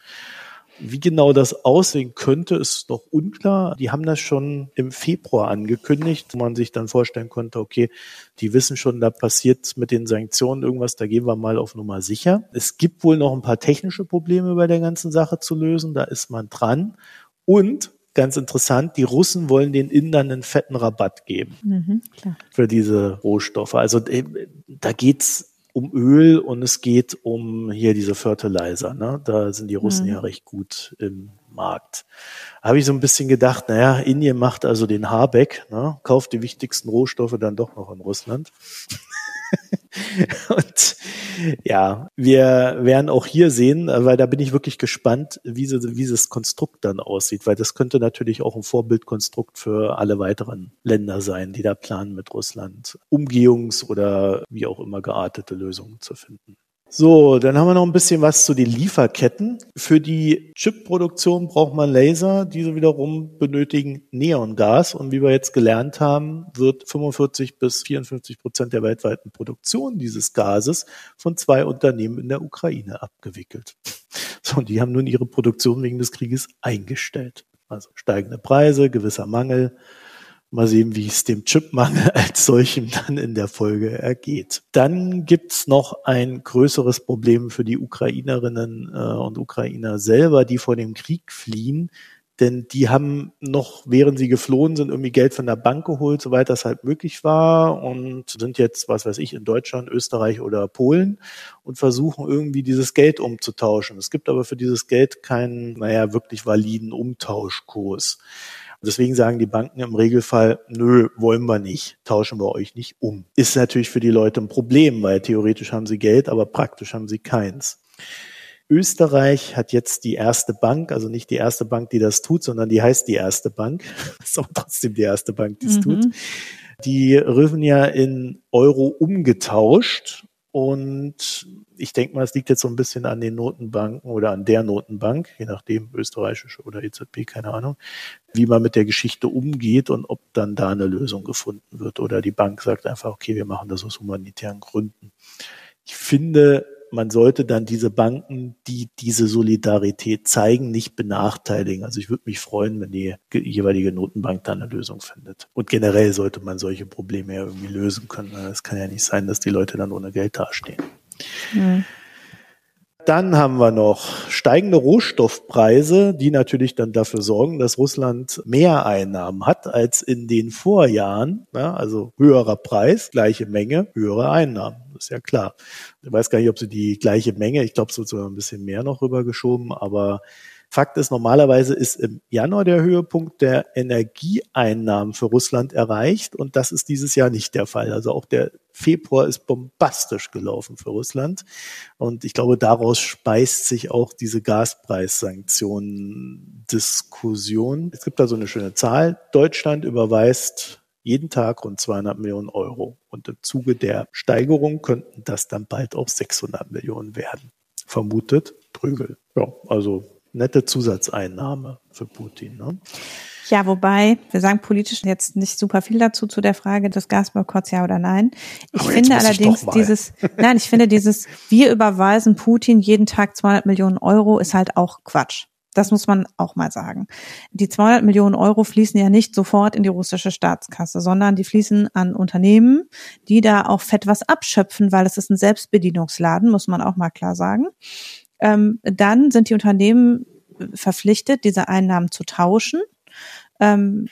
Wie genau das aussehen könnte, ist noch unklar. Die haben das schon im Februar angekündigt, wo man sich dann vorstellen konnte, okay, die wissen schon, da passiert mit den Sanktionen irgendwas, da gehen wir mal auf Nummer sicher. Es gibt wohl noch ein paar technische Probleme bei der ganzen Sache zu lösen, da ist man dran. Und ganz interessant, die Russen wollen den Indern einen fetten Rabatt geben mhm, für diese Rohstoffe. Also äh, da geht's um Öl und es geht um hier diese Fertilizer. Ne? Da sind die Russen mhm. ja recht gut im Markt. Habe ich so ein bisschen gedacht, naja, Indien macht also den Habeck, ne? kauft die wichtigsten Rohstoffe dann doch noch in Russland. und ja, wir werden auch hier sehen, weil da bin ich wirklich gespannt, wie, sie, wie dieses Konstrukt dann aussieht, weil das könnte natürlich auch ein Vorbildkonstrukt für alle weiteren Länder sein, die da planen mit Russland Umgehungs- oder wie auch immer geartete Lösungen zu finden. So, dann haben wir noch ein bisschen was zu den Lieferketten. Für die Chipproduktion braucht man Laser. Diese wiederum benötigen Neongas. Und wie wir jetzt gelernt haben, wird 45 bis 54 Prozent der weltweiten Produktion dieses Gases von zwei Unternehmen in der Ukraine abgewickelt. So, und die haben nun ihre Produktion wegen des Krieges eingestellt. Also steigende Preise, gewisser Mangel, Mal sehen, wie es dem Chipmangel als solchem dann in der Folge ergeht. Dann gibt's noch ein größeres Problem für die Ukrainerinnen äh, und Ukrainer selber, die vor dem Krieg fliehen. Denn die haben noch, während sie geflohen sind, irgendwie Geld von der Bank geholt, soweit das halt möglich war und sind jetzt, was weiß ich, in Deutschland, Österreich oder Polen und versuchen irgendwie dieses Geld umzutauschen. Es gibt aber für dieses Geld keinen, naja, wirklich validen Umtauschkurs. Deswegen sagen die Banken im Regelfall, nö, wollen wir nicht, tauschen wir euch nicht um. Ist natürlich für die Leute ein Problem, weil theoretisch haben sie Geld, aber praktisch haben sie keins. Österreich hat jetzt die erste Bank, also nicht die erste Bank, die das tut, sondern die heißt die erste Bank. ist aber trotzdem die erste Bank, die es mhm. tut. Die ja in Euro umgetauscht und ich denke mal, es liegt jetzt so ein bisschen an den Notenbanken oder an der Notenbank, je nachdem, österreichische oder EZB, keine Ahnung, wie man mit der Geschichte umgeht und ob dann da eine Lösung gefunden wird. Oder die Bank sagt einfach, okay, wir machen das aus humanitären Gründen. Ich finde, man sollte dann diese Banken, die diese Solidarität zeigen, nicht benachteiligen. Also ich würde mich freuen, wenn die jeweilige Notenbank da eine Lösung findet. Und generell sollte man solche Probleme ja irgendwie lösen können. Es kann ja nicht sein, dass die Leute dann ohne Geld dastehen. Mhm. Dann haben wir noch steigende Rohstoffpreise, die natürlich dann dafür sorgen, dass Russland mehr Einnahmen hat als in den Vorjahren. Ja, also höherer Preis, gleiche Menge, höhere Einnahmen. Das ist ja klar. Ich weiß gar nicht, ob sie die gleiche Menge, ich glaube, es wird sogar ein bisschen mehr noch rübergeschoben, aber Fakt ist, normalerweise ist im Januar der Höhepunkt der Energieeinnahmen für Russland erreicht und das ist dieses Jahr nicht der Fall. Also auch der Februar ist bombastisch gelaufen für Russland und ich glaube, daraus speist sich auch diese Gaspreissanktionen-Diskussion. Es gibt da so eine schöne Zahl. Deutschland überweist jeden Tag rund 200 Millionen Euro und im Zuge der Steigerung könnten das dann bald auch 600 Millionen werden. Vermutet Prügel. Ja, also nette Zusatzeinnahme für Putin. Ne? Ja, wobei, wir sagen politisch jetzt nicht super viel dazu zu der Frage des Gasboykotts, ja oder nein. Ich Aber finde allerdings dieses, nein, ich finde dieses, wir überweisen Putin jeden Tag 200 Millionen Euro ist halt auch Quatsch. Das muss man auch mal sagen. Die 200 Millionen Euro fließen ja nicht sofort in die russische Staatskasse, sondern die fließen an Unternehmen, die da auch fett was abschöpfen, weil es ist ein Selbstbedienungsladen, muss man auch mal klar sagen ähm, dann sind die Unternehmen verpflichtet, diese Einnahmen zu tauschen. Ähm,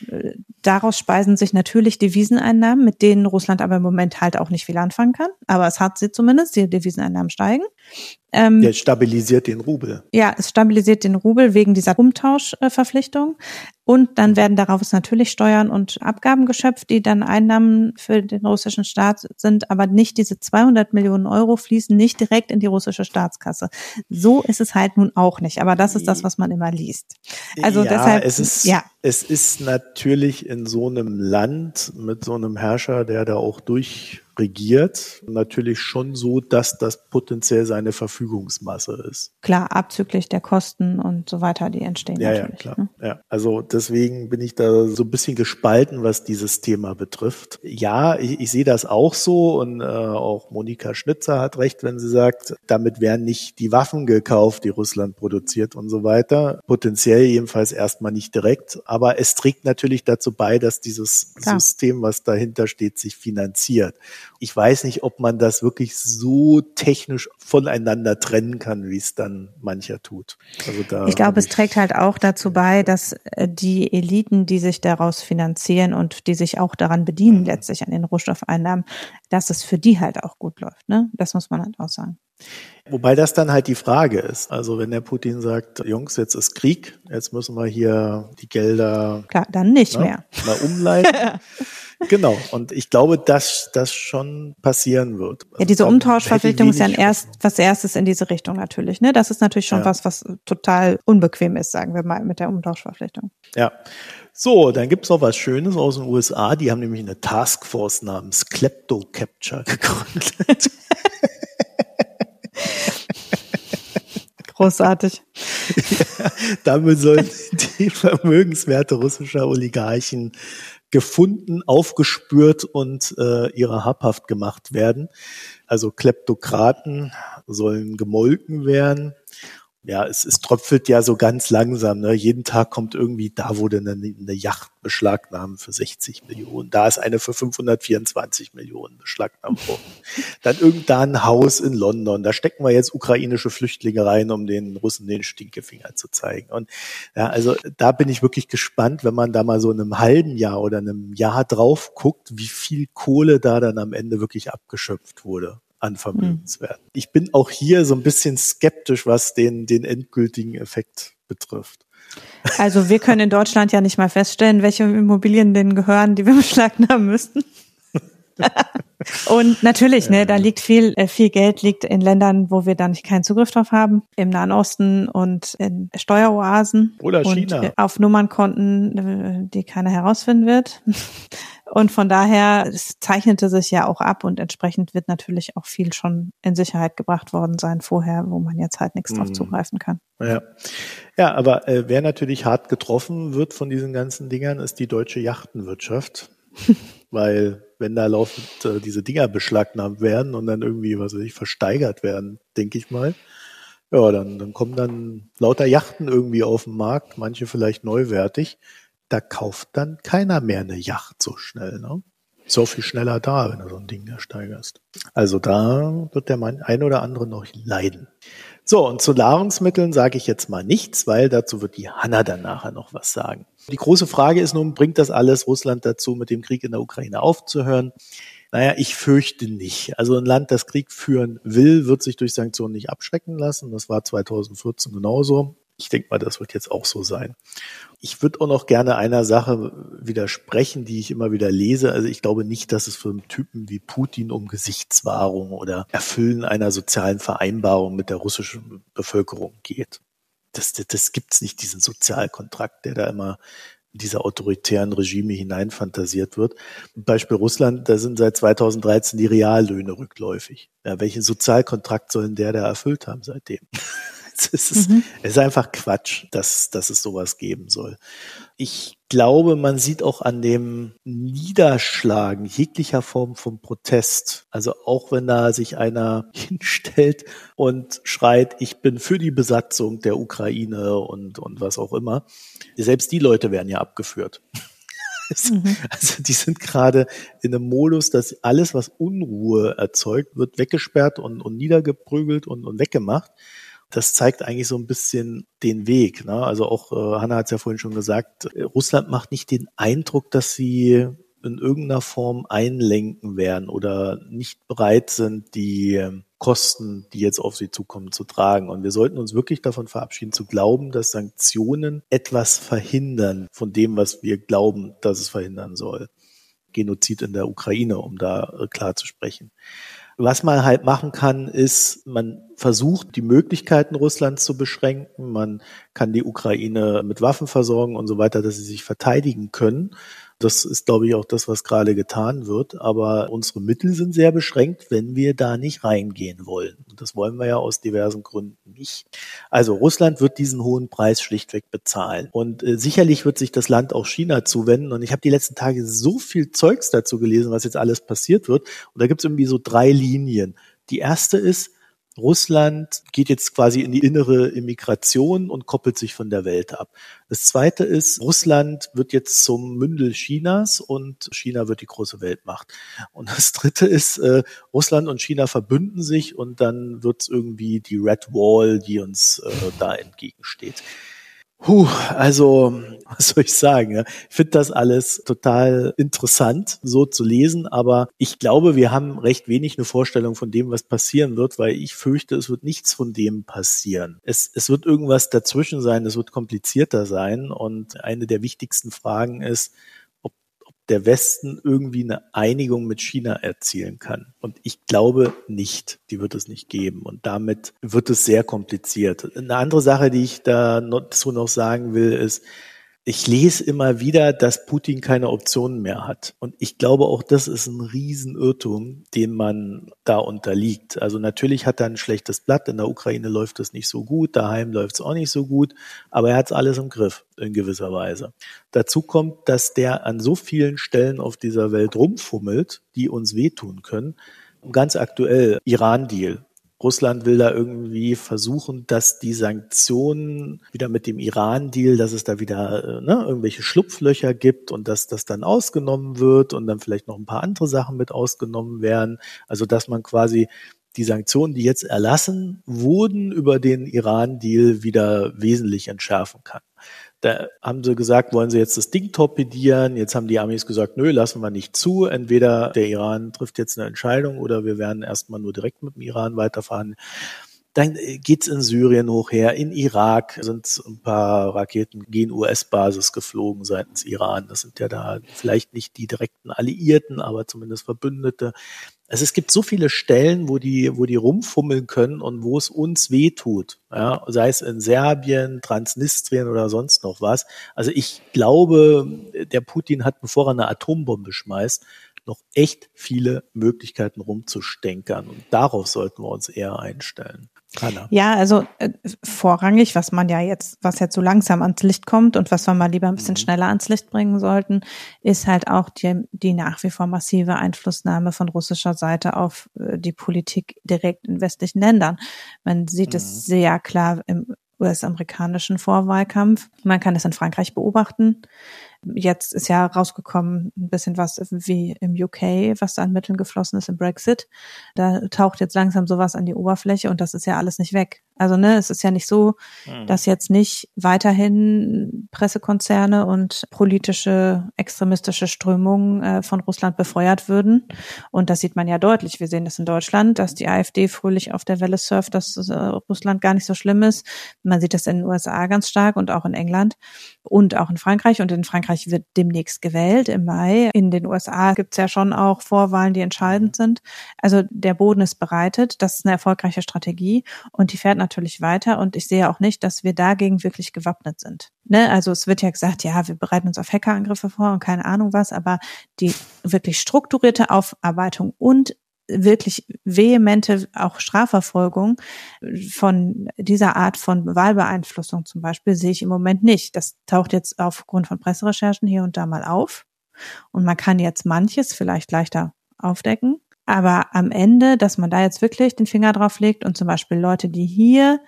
daraus speisen sich natürlich Deviseneinnahmen, mit denen Russland aber im Moment halt auch nicht viel anfangen kann. Aber es hat sie zumindest, die Deviseneinnahmen steigen. Ähm, ja, stabilisiert den Rubel. Ja, es stabilisiert den Rubel wegen dieser Umtauschverpflichtung. Und dann werden daraus natürlich Steuern und Abgaben geschöpft, die dann Einnahmen für den russischen Staat sind, aber nicht diese 200 Millionen Euro fließen nicht direkt in die russische Staatskasse. So ist es halt nun auch nicht. Aber das ist das, was man immer liest. Also ja, deshalb, es ist, ja. Es ist natürlich in so einem Land mit so einem Herrscher, der da auch durch regiert, natürlich schon so, dass das potenziell seine Verfügungsmasse ist. Klar, abzüglich der Kosten und so weiter, die entstehen. Ja, ja, klar. Ne? Ja, also deswegen bin ich da so ein bisschen gespalten, was dieses Thema betrifft. Ja, ich, ich sehe das auch so und äh, auch Monika Schnitzer hat recht, wenn sie sagt, damit werden nicht die Waffen gekauft, die Russland produziert und so weiter. Potenziell jedenfalls erstmal nicht direkt, aber es trägt natürlich dazu bei, dass dieses klar. System, was dahinter steht, sich finanziert ich weiß nicht, ob man das wirklich so technisch voneinander trennen kann, wie es dann mancher tut. Also da ich glaube, es trägt halt auch dazu bei, dass äh, die Eliten, die sich daraus finanzieren und die sich auch daran bedienen, mhm. letztlich an den Rohstoffeinnahmen, dass es für die halt auch gut läuft. Ne? Das muss man halt auch sagen. Wobei das dann halt die Frage ist. Also wenn der Putin sagt, Jungs, jetzt ist Krieg, jetzt müssen wir hier die Gelder Klar, dann nicht ne, mehr. mal umleiten. genau. Und ich glaube, dass das schon passieren wird. Also ja, diese Umtauschverpflichtung ist ja ein erst, was erstes in diese Richtung natürlich. Ne? Das ist natürlich schon ja. was, was total unbequem ist, sagen wir mal, mit der Umtauschverpflichtung. Ja. So, dann gibt's noch was Schönes aus den USA. Die haben nämlich eine Taskforce namens Klepto Capture gegründet. Großartig. Ja, damit sollen die Vermögenswerte russischer Oligarchen gefunden, aufgespürt und äh, ihrer habhaft gemacht werden. Also Kleptokraten sollen gemolken werden ja, es, es tröpfelt ja so ganz langsam. Ne? Jeden Tag kommt irgendwie, da wurde eine, eine Yacht beschlagnahmt für 60 Millionen. Da ist eine für 524 Millionen beschlagnahmt worden. Dann irgendein ein Haus in London. Da stecken wir jetzt ukrainische Flüchtlinge rein, um den Russen den Stinkefinger zu zeigen. Und ja, also da bin ich wirklich gespannt, wenn man da mal so in einem halben Jahr oder einem Jahr drauf guckt, wie viel Kohle da dann am Ende wirklich abgeschöpft wurde an Vermögenswerten. Mhm. Ich bin auch hier so ein bisschen skeptisch, was den, den endgültigen Effekt betrifft. Also wir können in Deutschland ja nicht mal feststellen, welche Immobilien denen gehören, die wir beschlagnahmen müssten. Und natürlich, ne, da liegt viel, äh, viel Geld liegt in Ländern, wo wir dann keinen Zugriff drauf haben, im Nahen Osten und in Steueroasen oder China und auf Nummernkonten, äh, die keiner herausfinden wird. Und von daher, es zeichnete sich ja auch ab und entsprechend wird natürlich auch viel schon in Sicherheit gebracht worden sein vorher, wo man jetzt halt nichts drauf mhm. zugreifen kann. Ja, ja aber äh, wer natürlich hart getroffen wird von diesen ganzen Dingern, ist die deutsche Yachtenwirtschaft. Weil wenn da laufend äh, diese Dinger beschlagnahmt werden und dann irgendwie, was weiß ich, versteigert werden, denke ich mal, ja, dann, dann kommen dann lauter Yachten irgendwie auf den Markt, manche vielleicht neuwertig da kauft dann keiner mehr eine Yacht so schnell. Ne? So viel schneller da, wenn du so ein Ding ersteigerst. Also da wird der ein oder andere noch leiden. So, und zu Nahrungsmitteln sage ich jetzt mal nichts, weil dazu wird die Hanna dann nachher noch was sagen. Die große Frage ist nun, bringt das alles Russland dazu, mit dem Krieg in der Ukraine aufzuhören? Naja, ich fürchte nicht. Also ein Land, das Krieg führen will, wird sich durch Sanktionen nicht abschrecken lassen. Das war 2014 genauso. Ich denke mal, das wird jetzt auch so sein. Ich würde auch noch gerne einer Sache widersprechen, die ich immer wieder lese. Also ich glaube nicht, dass es für einen Typen wie Putin um Gesichtswahrung oder Erfüllen einer sozialen Vereinbarung mit der russischen Bevölkerung geht. Das, das, das gibt's nicht, diesen Sozialkontrakt, der da immer in diese autoritären Regime hineinfantasiert wird. Beispiel Russland, da sind seit 2013 die Reallöhne rückläufig. Ja, welchen Sozialkontrakt sollen der da erfüllt haben seitdem? es, ist, mhm. es ist einfach Quatsch, dass, dass es sowas geben soll. Ich glaube, man sieht auch an dem Niederschlagen jeglicher Form von Protest, also auch wenn da sich einer hinstellt und schreit, ich bin für die Besatzung der Ukraine und, und was auch immer, selbst die Leute werden ja abgeführt. Mhm. Also die sind gerade in einem Modus, dass alles, was Unruhe erzeugt, wird weggesperrt und, und niedergeprügelt und, und weggemacht das zeigt eigentlich so ein bisschen den Weg. Ne? Also auch, äh, Hanna hat es ja vorhin schon gesagt, Russland macht nicht den Eindruck, dass sie in irgendeiner Form einlenken werden oder nicht bereit sind, die Kosten, die jetzt auf sie zukommen, zu tragen. Und wir sollten uns wirklich davon verabschieden, zu glauben, dass Sanktionen etwas verhindern von dem, was wir glauben, dass es verhindern soll. Genozid in der Ukraine, um da äh, klar zu sprechen. Was man halt machen kann, ist, man versucht, die Möglichkeiten Russlands zu beschränken. Man kann die Ukraine mit Waffen versorgen und so weiter, dass sie sich verteidigen können. Das ist, glaube ich, auch das, was gerade getan wird. Aber unsere Mittel sind sehr beschränkt, wenn wir da nicht reingehen wollen. Und das wollen wir ja aus diversen Gründen nicht. Also Russland wird diesen hohen Preis schlichtweg bezahlen. Und äh, sicherlich wird sich das Land auch China zuwenden. Und ich habe die letzten Tage so viel Zeugs dazu gelesen, was jetzt alles passiert wird. Und da gibt es irgendwie so drei Linien. Die erste ist, Russland geht jetzt quasi in die innere Immigration und koppelt sich von der Welt ab. Das zweite ist, Russland wird jetzt zum Mündel Chinas und China wird die große Weltmacht. Und das dritte ist, äh, Russland und China verbünden sich und dann wird es irgendwie die Red Wall, die uns äh, da entgegensteht. Puh, also, was soll ich sagen? Ja? Ich finde das alles total interessant, so zu lesen, aber ich glaube, wir haben recht wenig eine Vorstellung von dem, was passieren wird, weil ich fürchte, es wird nichts von dem passieren. Es, es wird irgendwas dazwischen sein, es wird komplizierter sein und eine der wichtigsten Fragen ist, der Westen irgendwie eine Einigung mit China erzielen kann. Und ich glaube nicht, die wird es nicht geben. Und damit wird es sehr kompliziert. Eine andere Sache, die ich dazu noch sagen will, ist, ich lese immer wieder, dass Putin keine Optionen mehr hat. Und ich glaube, auch das ist ein Riesenirrtum, den man da unterliegt. Also natürlich hat er ein schlechtes Blatt. In der Ukraine läuft es nicht so gut. Daheim läuft es auch nicht so gut. Aber er hat es alles im Griff, in gewisser Weise. Dazu kommt, dass der an so vielen Stellen auf dieser Welt rumfummelt, die uns wehtun können. Ganz aktuell Iran-Deal. Russland will da irgendwie versuchen, dass die Sanktionen wieder mit dem Iran-Deal, dass es da wieder äh, ne, irgendwelche Schlupflöcher gibt und dass das dann ausgenommen wird und dann vielleicht noch ein paar andere Sachen mit ausgenommen werden. Also dass man quasi die Sanktionen, die jetzt erlassen wurden, über den Iran-Deal wieder wesentlich entschärfen kann. Da haben sie gesagt, wollen sie jetzt das Ding torpedieren? Jetzt haben die Amis gesagt, nö, lassen wir nicht zu. Entweder der Iran trifft jetzt eine Entscheidung oder wir werden erstmal nur direkt mit dem Iran weiterfahren. Dann geht's in Syrien hochher. In Irak sind ein paar Raketen gegen US-Basis geflogen seitens Iran. Das sind ja da vielleicht nicht die direkten Alliierten, aber zumindest Verbündete. Also es gibt so viele Stellen, wo die, wo die rumfummeln können und wo es uns weh tut. Ja, sei es in Serbien, Transnistrien oder sonst noch was. Also ich glaube, der Putin hat, bevor er eine Atombombe schmeißt, noch echt viele Möglichkeiten rumzustänkern. Und darauf sollten wir uns eher einstellen. Hanna. Ja, also äh, vorrangig, was man ja jetzt, was jetzt so langsam ans Licht kommt und was wir mal lieber ein bisschen mhm. schneller ans Licht bringen sollten, ist halt auch die, die nach wie vor massive Einflussnahme von russischer Seite auf äh, die Politik direkt in westlichen Ländern. Man sieht mhm. es sehr klar im US-amerikanischen Vorwahlkampf. Man kann es in Frankreich beobachten. Jetzt ist ja rausgekommen ein bisschen was wie im UK, was da an Mitteln geflossen ist im Brexit. Da taucht jetzt langsam sowas an die Oberfläche und das ist ja alles nicht weg. Also ne, es ist ja nicht so, mhm. dass jetzt nicht weiterhin Pressekonzerne und politische extremistische Strömungen äh, von Russland befeuert würden. Und das sieht man ja deutlich. Wir sehen das in Deutschland, dass die AfD fröhlich auf der Welle surft, dass äh, Russland gar nicht so schlimm ist. Man sieht das in den USA ganz stark und auch in England und auch in Frankreich. Und in Frankreich wird demnächst gewählt im Mai. In den USA gibt es ja schon auch Vorwahlen, die entscheidend sind. Also der Boden ist bereitet. Das ist eine erfolgreiche Strategie und die fährt natürlich weiter. Und ich sehe auch nicht, dass wir dagegen wirklich gewappnet sind. Ne? Also es wird ja gesagt, ja, wir bereiten uns auf Hackerangriffe vor und keine Ahnung was, aber die wirklich strukturierte Aufarbeitung und wirklich vehemente auch Strafverfolgung von dieser Art von Wahlbeeinflussung zum Beispiel sehe ich im Moment nicht. Das taucht jetzt aufgrund von Presserecherchen hier und da mal auf. Und man kann jetzt manches vielleicht leichter aufdecken. Aber am Ende, dass man da jetzt wirklich den Finger drauf legt und zum Beispiel Leute, die hier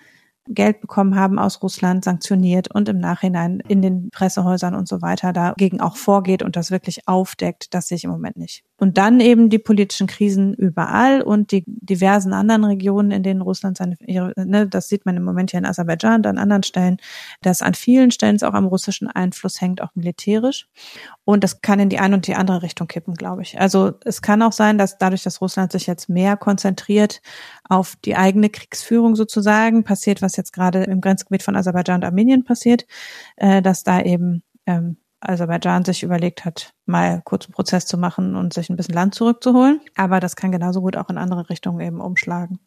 Geld bekommen haben aus Russland, sanktioniert und im Nachhinein in den Pressehäusern und so weiter dagegen auch vorgeht und das wirklich aufdeckt, das sehe ich im Moment nicht. Und dann eben die politischen Krisen überall und die diversen anderen Regionen, in denen Russland seine, ne, das sieht man im Moment ja in Aserbaidschan und an anderen Stellen, dass an vielen Stellen es auch am russischen Einfluss hängt, auch militärisch. Und das kann in die eine und die andere Richtung kippen, glaube ich. Also es kann auch sein, dass dadurch, dass Russland sich jetzt mehr konzentriert auf die eigene Kriegsführung sozusagen, passiert, was jetzt gerade im Grenzgebiet von Aserbaidschan und Armenien passiert, äh, dass da eben ähm, Aserbaidschan sich überlegt hat, mal kurz einen Prozess zu machen und sich ein bisschen Land zurückzuholen. Aber das kann genauso gut auch in andere Richtungen eben umschlagen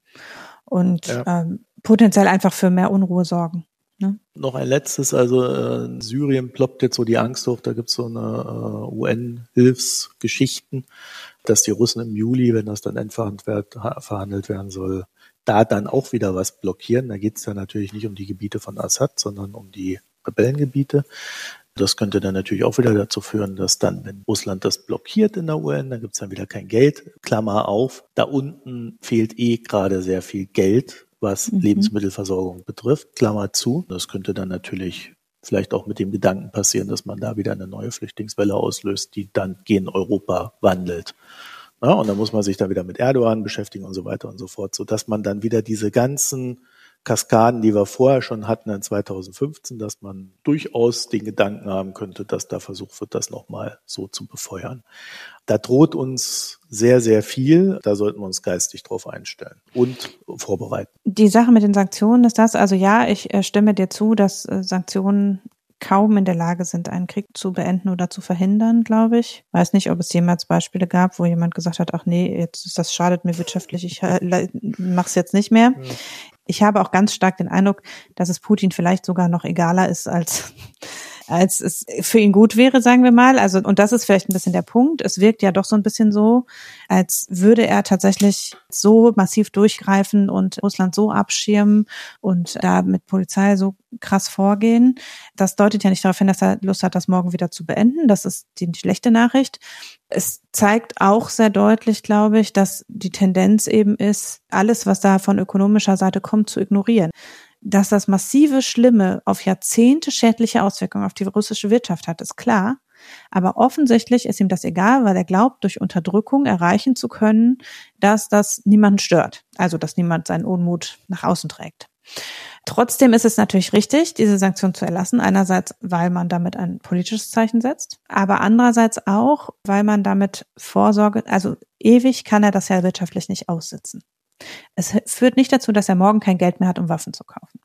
und ja. ähm, potenziell einfach für mehr Unruhe sorgen. Ne? Noch ein letztes, also äh, in Syrien ploppt jetzt so die Angst hoch, da gibt es so eine äh, UN-Hilfsgeschichten, dass die Russen im Juli, wenn das dann entverhandelt werden soll, da dann auch wieder was blockieren. Da geht es ja natürlich nicht um die Gebiete von Assad, sondern um die Rebellengebiete. Das könnte dann natürlich auch wieder dazu führen, dass dann, wenn Russland das blockiert in der UN, dann gibt es dann wieder kein Geld. Klammer auf, da unten fehlt eh gerade sehr viel Geld, was mhm. Lebensmittelversorgung betrifft. Klammer zu. Das könnte dann natürlich vielleicht auch mit dem Gedanken passieren, dass man da wieder eine neue Flüchtlingswelle auslöst, die dann gen Europa wandelt. Ja, und dann muss man sich da wieder mit Erdogan beschäftigen und so weiter und so fort, so dass man dann wieder diese ganzen Kaskaden, die wir vorher schon hatten in 2015, dass man durchaus den Gedanken haben könnte, dass da versucht wird, das nochmal so zu befeuern. Da droht uns sehr, sehr viel. Da sollten wir uns geistig drauf einstellen und vorbereiten. Die Sache mit den Sanktionen ist das, also ja, ich äh, stimme dir zu, dass äh, Sanktionen kaum in der Lage sind, einen Krieg zu beenden oder zu verhindern, glaube ich. Weiß nicht, ob es jemals Beispiele gab, wo jemand gesagt hat, ach nee, jetzt ist das schadet mir wirtschaftlich, ich äh, mach's jetzt nicht mehr. Ich habe auch ganz stark den Eindruck, dass es Putin vielleicht sogar noch egaler ist als als es für ihn gut wäre, sagen wir mal. Also, und das ist vielleicht ein bisschen der Punkt. Es wirkt ja doch so ein bisschen so, als würde er tatsächlich so massiv durchgreifen und Russland so abschirmen und da mit Polizei so krass vorgehen. Das deutet ja nicht darauf hin, dass er Lust hat, das morgen wieder zu beenden. Das ist die schlechte Nachricht. Es zeigt auch sehr deutlich, glaube ich, dass die Tendenz eben ist, alles, was da von ökonomischer Seite kommt, zu ignorieren dass das massive Schlimme auf Jahrzehnte schädliche Auswirkungen auf die russische Wirtschaft hat, ist klar. Aber offensichtlich ist ihm das egal, weil er glaubt, durch Unterdrückung erreichen zu können, dass das niemanden stört. Also, dass niemand seinen Unmut nach außen trägt. Trotzdem ist es natürlich richtig, diese Sanktion zu erlassen. Einerseits, weil man damit ein politisches Zeichen setzt, aber andererseits auch, weil man damit Vorsorge, also ewig kann er das ja wirtschaftlich nicht aussitzen. Es führt nicht dazu, dass er morgen kein Geld mehr hat, um Waffen zu kaufen.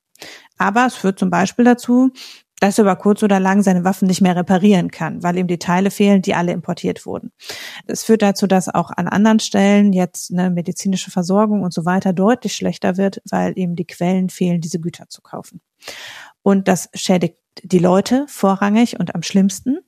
Aber es führt zum Beispiel dazu, dass er über kurz oder lang seine Waffen nicht mehr reparieren kann, weil ihm die Teile fehlen, die alle importiert wurden. Es führt dazu, dass auch an anderen Stellen jetzt eine medizinische Versorgung und so weiter deutlich schlechter wird, weil ihm die Quellen fehlen, diese Güter zu kaufen. Und das schädigt die Leute vorrangig und am schlimmsten.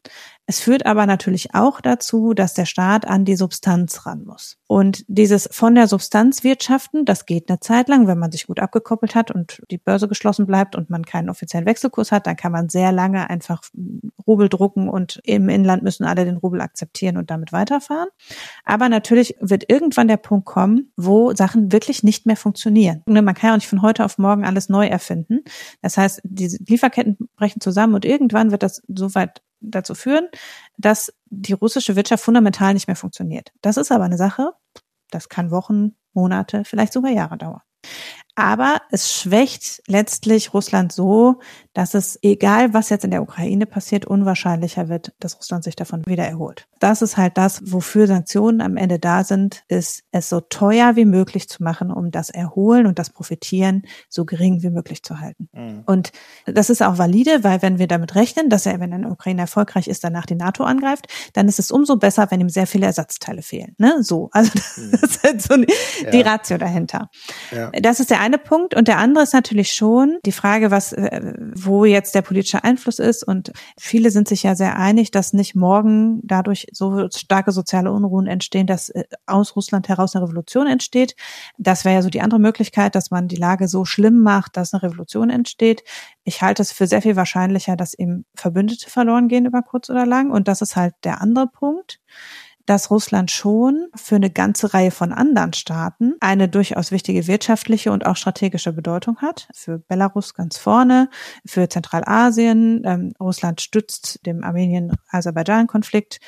Es führt aber natürlich auch dazu, dass der Staat an die Substanz ran muss. Und dieses von der Substanz wirtschaften, das geht eine Zeit lang, wenn man sich gut abgekoppelt hat und die Börse geschlossen bleibt und man keinen offiziellen Wechselkurs hat, dann kann man sehr lange einfach Rubel drucken und im Inland müssen alle den Rubel akzeptieren und damit weiterfahren. Aber natürlich wird irgendwann der Punkt kommen, wo Sachen wirklich nicht mehr funktionieren. Man kann ja auch nicht von heute auf morgen alles neu erfinden. Das heißt, diese Lieferketten brechen zusammen und irgendwann wird das so weit dazu führen, dass die russische Wirtschaft fundamental nicht mehr funktioniert. Das ist aber eine Sache, das kann Wochen, Monate, vielleicht sogar Jahre dauern. Aber es schwächt letztlich Russland so, dass es, egal was jetzt in der Ukraine passiert, unwahrscheinlicher wird, dass Russland sich davon wieder erholt. Das ist halt das, wofür Sanktionen am Ende da sind, ist es so teuer wie möglich zu machen, um das Erholen und das Profitieren so gering wie möglich zu halten. Mhm. Und das ist auch valide, weil wenn wir damit rechnen, dass er, wenn eine Ukraine erfolgreich ist, danach die NATO angreift, dann ist es umso besser, wenn ihm sehr viele Ersatzteile fehlen. Ne? So, also mhm. das ist halt so die ja. Ratio dahinter. Ja. Das ist der eine Punkt. Und der andere ist natürlich schon die Frage, was äh, wo jetzt der politische Einfluss ist. Und viele sind sich ja sehr einig, dass nicht morgen dadurch so starke soziale Unruhen entstehen, dass äh, aus Russland heraus eine Revolution entsteht. Das wäre ja so die andere Möglichkeit, dass man die Lage so schlimm macht, dass eine Revolution entsteht. Ich halte es für sehr viel wahrscheinlicher, dass eben Verbündete verloren gehen über kurz oder lang. Und das ist halt der andere Punkt dass Russland schon für eine ganze Reihe von anderen Staaten eine durchaus wichtige wirtschaftliche und auch strategische Bedeutung hat. Für Belarus ganz vorne, für Zentralasien. Ähm, Russland stützt dem Armenien-Aserbaidschan-Konflikt.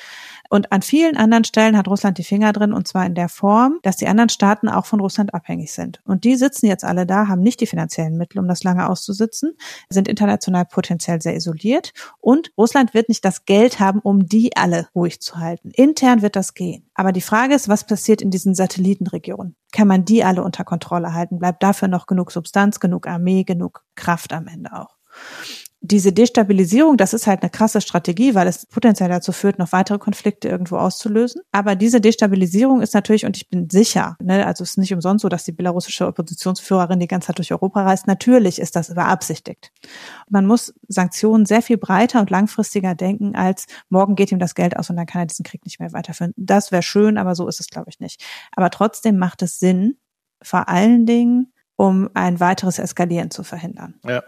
Und an vielen anderen Stellen hat Russland die Finger drin, und zwar in der Form, dass die anderen Staaten auch von Russland abhängig sind. Und die sitzen jetzt alle da, haben nicht die finanziellen Mittel, um das lange auszusitzen, sind international potenziell sehr isoliert. Und Russland wird nicht das Geld haben, um die alle ruhig zu halten. Intern wird das gehen. Aber die Frage ist, was passiert in diesen Satellitenregionen? Kann man die alle unter Kontrolle halten? Bleibt dafür noch genug Substanz, genug Armee, genug Kraft am Ende auch? Diese Destabilisierung, das ist halt eine krasse Strategie, weil es potenziell dazu führt, noch weitere Konflikte irgendwo auszulösen. Aber diese Destabilisierung ist natürlich, und ich bin sicher, ne, also es ist nicht umsonst so, dass die belarussische Oppositionsführerin die ganze Zeit durch Europa reist. Natürlich ist das beabsichtigt. Man muss Sanktionen sehr viel breiter und langfristiger denken, als morgen geht ihm das Geld aus und dann kann er diesen Krieg nicht mehr weiterführen. Das wäre schön, aber so ist es, glaube ich, nicht. Aber trotzdem macht es Sinn, vor allen Dingen, um ein weiteres Eskalieren zu verhindern. Ja.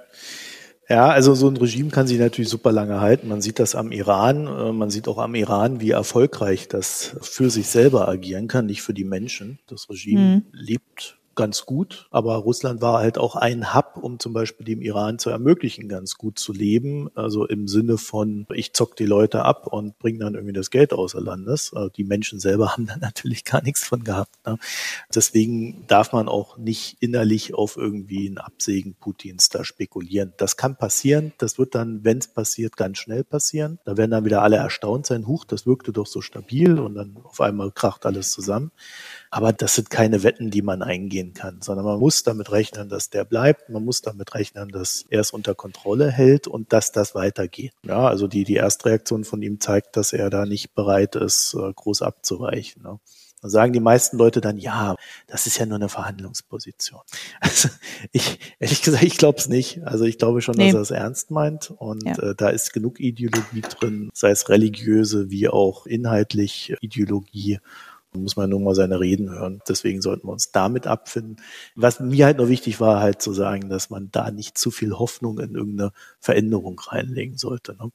Ja, also so ein Regime kann sich natürlich super lange halten. Man sieht das am Iran, äh, man sieht auch am Iran, wie erfolgreich das für sich selber agieren kann, nicht für die Menschen. Das Regime mhm. lebt ganz gut, aber Russland war halt auch ein Hub, um zum Beispiel dem Iran zu ermöglichen, ganz gut zu leben. Also im Sinne von, ich zock die Leute ab und bringe dann irgendwie das Geld außer Landes. Also die Menschen selber haben dann natürlich gar nichts von gehabt. Ne? Deswegen darf man auch nicht innerlich auf irgendwie ein Absägen Putins da spekulieren. Das kann passieren. Das wird dann, wenn es passiert, ganz schnell passieren. Da werden dann wieder alle erstaunt sein. Huch, das wirkte doch so stabil und dann auf einmal kracht alles zusammen. Aber das sind keine Wetten, die man eingehen kann, sondern man muss damit rechnen, dass der bleibt. Man muss damit rechnen, dass er es unter Kontrolle hält und dass das weitergeht. Ja, also die, die Erstreaktion von ihm zeigt, dass er da nicht bereit ist, äh, groß abzuweichen. Ne? Dann sagen die meisten Leute dann, ja, das ist ja nur eine Verhandlungsposition. Also ich, ehrlich gesagt, ich glaube es nicht. Also ich glaube schon, nee. dass er es ernst meint. Und ja. äh, da ist genug Ideologie drin, sei es religiöse wie auch inhaltlich Ideologie muss man nur mal seine Reden hören. Deswegen sollten wir uns damit abfinden. Was mir halt nur wichtig war, halt zu sagen, dass man da nicht zu viel Hoffnung in irgendeine Veränderung reinlegen sollte. Ne?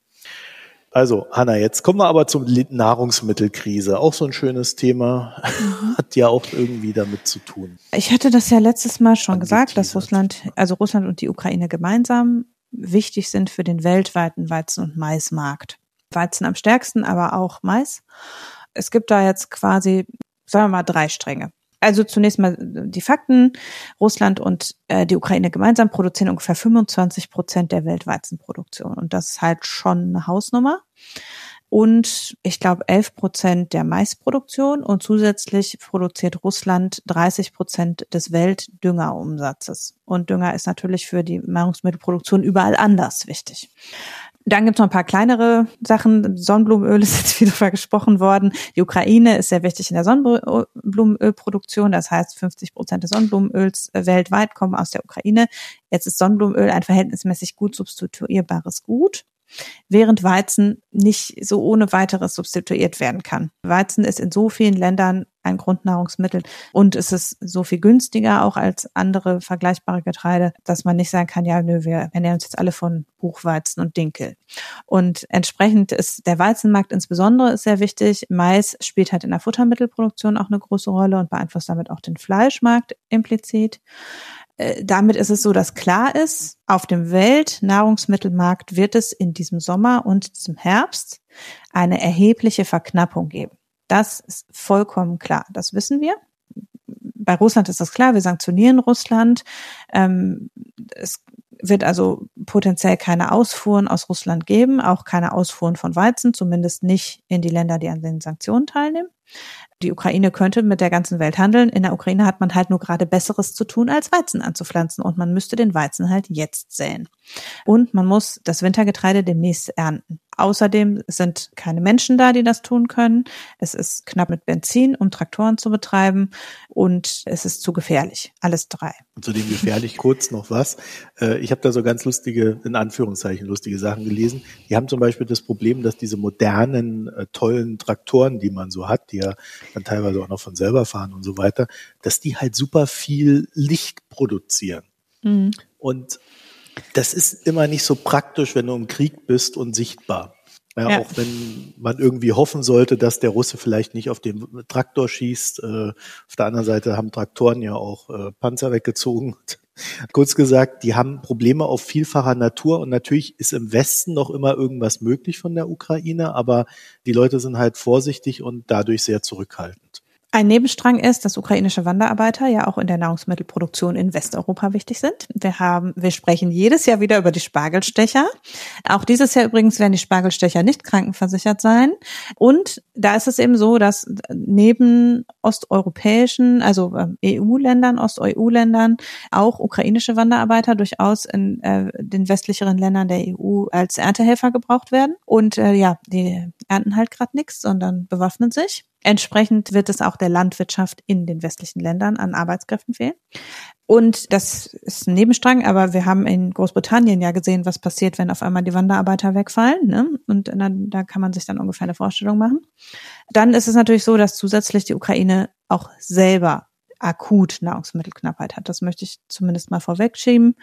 Also, Hanna, jetzt kommen wir aber zur Nahrungsmittelkrise. Auch so ein schönes Thema. Mhm. Hat ja auch irgendwie damit zu tun. Ich hatte das ja letztes Mal schon gesagt, dass Russland, also Russland und die Ukraine gemeinsam wichtig sind für den weltweiten Weizen- und Maismarkt. Weizen am stärksten, aber auch Mais es gibt da jetzt quasi, sagen wir mal, drei Stränge. Also zunächst mal die Fakten. Russland und äh, die Ukraine gemeinsam produzieren ungefähr 25 Prozent der Weltweizenproduktion. Und das ist halt schon eine Hausnummer. Und ich glaube 11 Prozent der Maisproduktion und zusätzlich produziert Russland 30 Prozent des Weltdüngerumsatzes. Und Dünger ist natürlich für die Nahrungsmittelproduktion überall anders wichtig. Dann gibt's noch ein paar kleinere Sachen. Sonnenblumenöl ist jetzt wieder gesprochen worden. Die Ukraine ist sehr wichtig in der Sonnenblumenölproduktion. Das heißt, 50 Prozent des Sonnenblumenöls weltweit kommen aus der Ukraine. Jetzt ist Sonnenblumenöl ein verhältnismäßig gut substituierbares Gut während Weizen nicht so ohne weiteres substituiert werden kann. Weizen ist in so vielen Ländern ein Grundnahrungsmittel und es ist so viel günstiger auch als andere vergleichbare Getreide, dass man nicht sagen kann, ja, nö, wir ernähren uns jetzt alle von Buchweizen und Dinkel. Und entsprechend ist der Weizenmarkt insbesondere sehr wichtig. Mais spielt halt in der Futtermittelproduktion auch eine große Rolle und beeinflusst damit auch den Fleischmarkt implizit. Äh, damit ist es so, dass klar ist, auf dem Weltnahrungsmittelmarkt wird es in diesem Sommer und diesem Herbst eine erhebliche Verknappung geben. Das ist vollkommen klar. Das wissen wir. Bei Russland ist das klar. Wir sanktionieren Russland. Ähm, es wird also potenziell keine Ausfuhren aus Russland geben, auch keine Ausfuhren von Weizen, zumindest nicht in die Länder, die an den Sanktionen teilnehmen die Ukraine könnte mit der ganzen Welt handeln. In der Ukraine hat man halt nur gerade Besseres zu tun, als Weizen anzupflanzen. Und man müsste den Weizen halt jetzt säen. Und man muss das Wintergetreide demnächst ernten. Außerdem sind keine Menschen da, die das tun können. Es ist knapp mit Benzin, um Traktoren zu betreiben. Und es ist zu gefährlich. Alles drei. Und zu dem gefährlich kurz noch was. Äh, ich habe da so ganz lustige, in Anführungszeichen, lustige Sachen gelesen. Die haben zum Beispiel das Problem, dass diese modernen, äh, tollen Traktoren, die man so hat, die ja dann teilweise auch noch von selber fahren und so weiter, dass die halt super viel Licht produzieren. Mhm. Und das ist immer nicht so praktisch, wenn du im Krieg bist und sichtbar. Ja, ja, Auch wenn man irgendwie hoffen sollte, dass der Russe vielleicht nicht auf den Traktor schießt. Äh, auf der anderen Seite haben Traktoren ja auch äh, Panzer weggezogen. Kurz gesagt, die haben Probleme auf vielfacher Natur und natürlich ist im Westen noch immer irgendwas möglich von der Ukraine, aber die Leute sind halt vorsichtig und dadurch sehr zurückhaltend. Ein Nebenstrang ist, dass ukrainische Wanderarbeiter ja auch in der Nahrungsmittelproduktion in Westeuropa wichtig sind. Wir haben, wir sprechen jedes Jahr wieder über die Spargelstecher. Auch dieses Jahr übrigens werden die Spargelstecher nicht krankenversichert sein. Und da ist es eben so, dass neben osteuropäischen, also EU-Ländern, Ost-EU-Ländern auch ukrainische Wanderarbeiter durchaus in äh, den westlicheren Ländern der EU als Erntehelfer gebraucht werden. Und äh, ja, die ernten halt gerade nichts, sondern bewaffnen sich. Entsprechend wird es auch der Landwirtschaft in den westlichen Ländern an Arbeitskräften fehlen. Und das ist ein Nebenstrang, aber wir haben in Großbritannien ja gesehen, was passiert, wenn auf einmal die Wanderarbeiter wegfallen. Ne? Und dann, da kann man sich dann ungefähr eine Vorstellung machen. Dann ist es natürlich so, dass zusätzlich die Ukraine auch selber akut Nahrungsmittelknappheit hat. Das möchte ich zumindest mal vorwegschieben,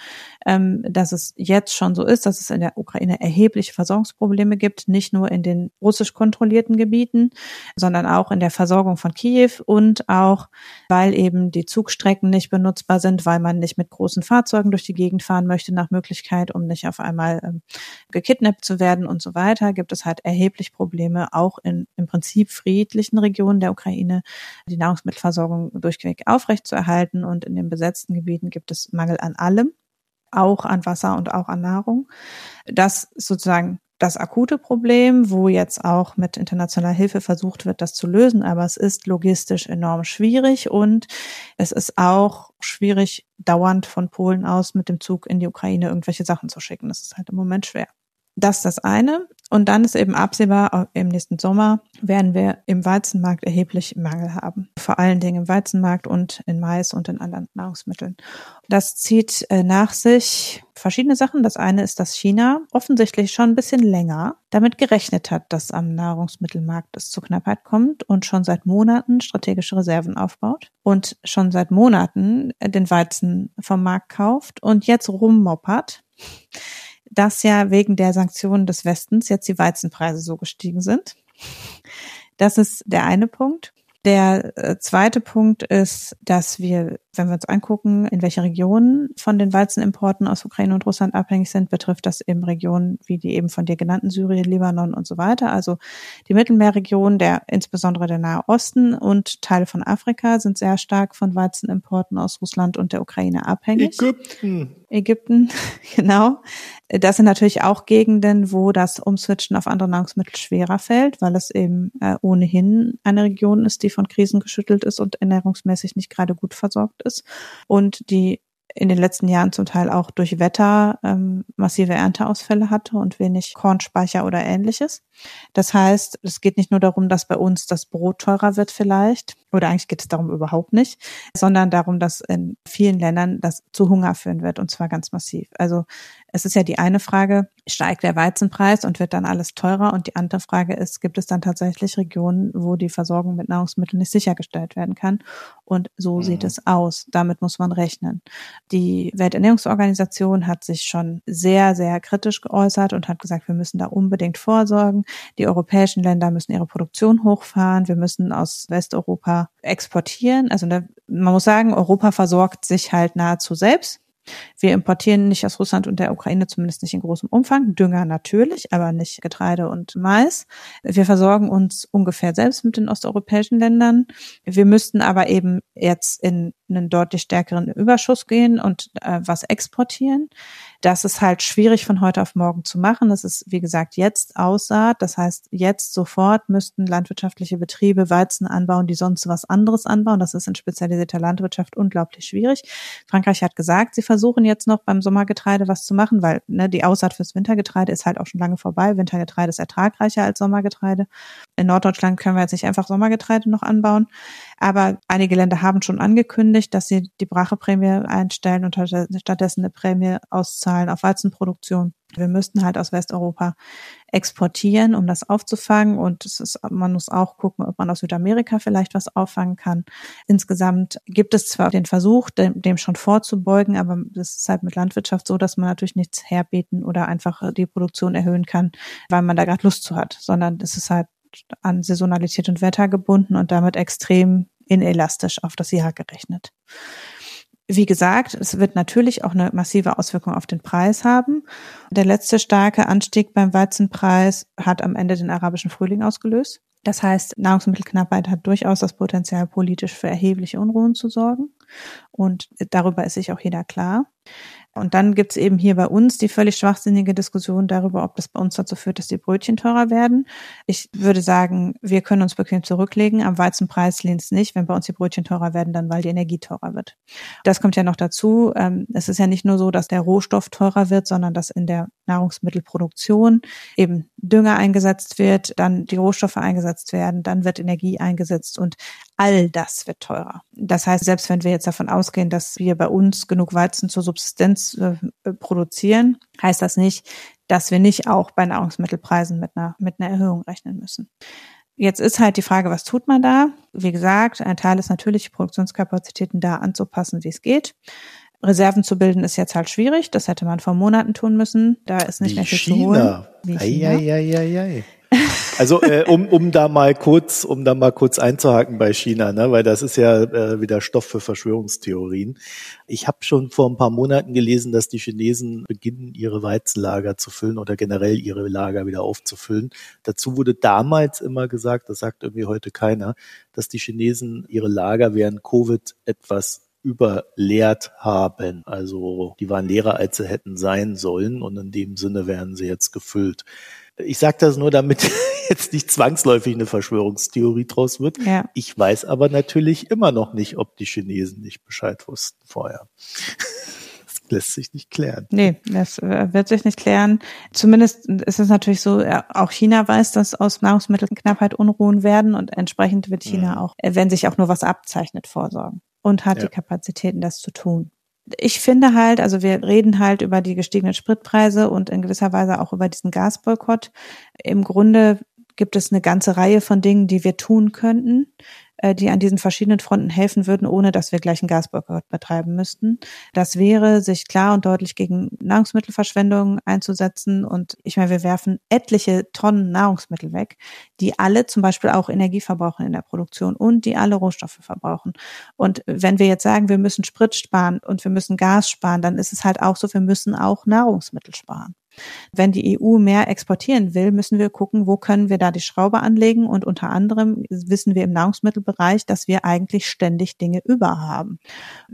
ähm, dass es jetzt schon so ist, dass es in der Ukraine erhebliche Versorgungsprobleme gibt, nicht nur in den russisch kontrollierten Gebieten, sondern auch in der Versorgung von Kiew und auch, weil eben die Zugstrecken nicht benutzbar sind, weil man nicht mit großen Fahrzeugen durch die Gegend fahren möchte nach Möglichkeit, um nicht auf einmal ähm, gekidnappt zu werden und so weiter, gibt es halt erheblich Probleme, auch in im Prinzip friedlichen Regionen der Ukraine die Nahrungsmittelversorgung durchweg aufrechtzuerhalten. Und in den besetzten Gebieten gibt es Mangel an allem, auch an Wasser und auch an Nahrung. Das sozusagen das akute Problem, wo jetzt auch mit internationaler Hilfe versucht wird, das zu lösen. Aber es ist logistisch enorm schwierig und es ist auch schwierig, dauernd von Polen aus mit dem Zug in die Ukraine irgendwelche Sachen zu schicken. Das ist halt im Moment schwer. Das ist das eine. Und dann ist eben absehbar, im nächsten Sommer werden wir im Weizenmarkt erheblich Mangel haben. Vor allen Dingen im Weizenmarkt und in Mais und in anderen Nahrungsmitteln. Das zieht äh, nach sich verschiedene Sachen. Das eine ist, dass China offensichtlich schon ein bisschen länger damit gerechnet hat, dass am Nahrungsmittelmarkt es zur Knappheit kommt und schon seit Monaten strategische Reserven aufbaut und schon seit Monaten den Weizen vom Markt kauft und jetzt rummoppert dass ja wegen der Sanktionen des Westens jetzt die Weizenpreise so gestiegen sind. Das ist der eine Punkt. Der äh, zweite Punkt ist, dass wir, wenn wir uns angucken, in welche Regionen von den Weizenimporten aus Ukraine und Russland abhängig sind, betrifft das eben Regionen wie die eben von dir genannten Syrien, Libanon und so weiter. Also die Mittelmeerregion, der insbesondere der Nahe Osten und Teile von Afrika sind sehr stark von Weizenimporten aus Russland und der Ukraine abhängig. Ägypten. Ägypten, genau. Das sind natürlich auch Gegenden, wo das Umswitchen auf andere Nahrungsmittel schwerer fällt, weil es eben äh, ohnehin eine Region ist, die von Krisen geschüttelt ist und ernährungsmäßig nicht gerade gut versorgt ist und die in den letzten Jahren zum Teil auch durch Wetter ähm, massive Ernteausfälle hatte und wenig Kornspeicher oder ähnliches. Das heißt, es geht nicht nur darum, dass bei uns das Brot teurer wird vielleicht, oder eigentlich geht es darum überhaupt nicht, sondern darum, dass in vielen Ländern das zu Hunger führen wird und zwar ganz massiv. Also es ist ja die eine Frage, steigt der Weizenpreis und wird dann alles teurer? Und die andere Frage ist, gibt es dann tatsächlich Regionen, wo die Versorgung mit Nahrungsmitteln nicht sichergestellt werden kann? Und so mhm. sieht es aus. Damit muss man rechnen. Die Welternährungsorganisation hat sich schon sehr, sehr kritisch geäußert und hat gesagt, wir müssen da unbedingt vorsorgen. Die europäischen Länder müssen ihre Produktion hochfahren. Wir müssen aus Westeuropa exportieren. Also man muss sagen, Europa versorgt sich halt nahezu selbst. Wir importieren nicht aus Russland und der Ukraine, zumindest nicht in großem Umfang. Dünger natürlich, aber nicht Getreide und Mais. Wir versorgen uns ungefähr selbst mit den osteuropäischen Ländern. Wir müssten aber eben jetzt in einen deutlich stärkeren Überschuss gehen und äh, was exportieren. Das ist halt schwierig von heute auf morgen zu machen. Das ist, wie gesagt, jetzt Aussaat. Das heißt, jetzt sofort müssten landwirtschaftliche Betriebe Weizen anbauen, die sonst was anderes anbauen. Das ist in spezialisierter Landwirtschaft unglaublich schwierig. Frankreich hat gesagt, sie versuchen jetzt noch beim Sommergetreide was zu machen, weil ne, die Aussaat fürs Wintergetreide ist halt auch schon lange vorbei. Wintergetreide ist ertragreicher als Sommergetreide. In Norddeutschland können wir jetzt nicht einfach Sommergetreide noch anbauen. Aber einige Länder haben schon angekündigt, dass sie die Bracheprämie einstellen und stattdessen eine Prämie auszahlen auf Weizenproduktion. Wir müssten halt aus Westeuropa exportieren, um das aufzufangen. Und es ist, man muss auch gucken, ob man aus Südamerika vielleicht was auffangen kann. Insgesamt gibt es zwar den Versuch, dem, dem schon vorzubeugen, aber das ist halt mit Landwirtschaft so, dass man natürlich nichts herbeten oder einfach die Produktion erhöhen kann, weil man da gerade Lust zu hat, sondern es ist halt an Saisonalität und Wetter gebunden und damit extrem inelastisch auf das Jahr gerechnet. Wie gesagt, es wird natürlich auch eine massive Auswirkung auf den Preis haben. Der letzte starke Anstieg beim Weizenpreis hat am Ende den arabischen Frühling ausgelöst. Das heißt, Nahrungsmittelknappheit hat durchaus das Potenzial, politisch für erhebliche Unruhen zu sorgen. Und darüber ist sich auch jeder klar. Und dann gibt's eben hier bei uns die völlig schwachsinnige Diskussion darüber, ob das bei uns dazu führt, dass die Brötchen teurer werden. Ich würde sagen, wir können uns bequem zurücklegen. Am Weizenpreis lehnt es nicht. Wenn bei uns die Brötchen teurer werden, dann weil die Energie teurer wird. Das kommt ja noch dazu. Ähm, es ist ja nicht nur so, dass der Rohstoff teurer wird, sondern dass in der Nahrungsmittelproduktion eben Dünger eingesetzt wird, dann die Rohstoffe eingesetzt werden, dann wird Energie eingesetzt und all das wird teurer. Das heißt, selbst wenn wir jetzt davon ausgehen, dass wir bei uns genug Weizen zur Subsistenz äh, produzieren, heißt das nicht, dass wir nicht auch bei Nahrungsmittelpreisen mit einer, mit einer Erhöhung rechnen müssen. Jetzt ist halt die Frage, was tut man da? Wie gesagt, ein Teil ist natürlich, Produktionskapazitäten da anzupassen, wie es geht. Reserven zu bilden ist jetzt halt schwierig. Das hätte man vor Monaten tun müssen. Da ist nicht wie mehr viel China. zu holen. Wie China. Ei, ei, ei, ei. Also äh, um, um da mal kurz, um da mal kurz einzuhaken bei China, ne, weil das ist ja äh, wieder Stoff für Verschwörungstheorien. Ich habe schon vor ein paar Monaten gelesen, dass die Chinesen beginnen, ihre Weizenlager zu füllen oder generell ihre Lager wieder aufzufüllen. Dazu wurde damals immer gesagt, das sagt irgendwie heute keiner, dass die Chinesen ihre Lager während Covid etwas überleert haben. Also die waren leerer, als sie hätten sein sollen und in dem Sinne werden sie jetzt gefüllt. Ich sage das nur, damit jetzt nicht zwangsläufig eine Verschwörungstheorie draus wird. Ja. Ich weiß aber natürlich immer noch nicht, ob die Chinesen nicht Bescheid wussten vorher. Das lässt sich nicht klären. Nee, das äh, wird sich nicht klären. Zumindest ist es natürlich so, auch China weiß, dass aus Nahrungsmittelknappheit Unruhen werden und entsprechend wird China ja. auch, äh, wenn sich auch nur was abzeichnet, vorsorgen und hat ja. die Kapazitäten, das zu tun ich finde halt, also wir reden halt über die gestiegenen Spritpreise und in gewisser Weise auch über diesen Gasboykott. Im Grunde gibt es eine ganze Reihe von Dingen, die wir tun könnten, äh, die an diesen verschiedenen Fronten helfen würden, ohne dass wir gleich einen Gasboykott betreiben müssten. Das wäre, sich klar und deutlich gegen Nahrungsmittelverschwendung einzusetzen. Und ich meine, wir werfen etliche Tonnen Nahrungsmittel weg, die alle zum Beispiel auch Energie verbrauchen in der Produktion und die alle Rohstoffe verbrauchen. Und wenn wir jetzt sagen, wir müssen Sprit sparen und wir müssen Gas sparen, dann ist es halt auch so, wir müssen auch Nahrungsmittel sparen. Wenn die EU mehr exportieren will, müssen wir gucken, wo können wir da die Schraube anlegen. Und unter anderem wissen wir im Nahrungsmittelbereich, dass wir eigentlich ständig Dinge über haben.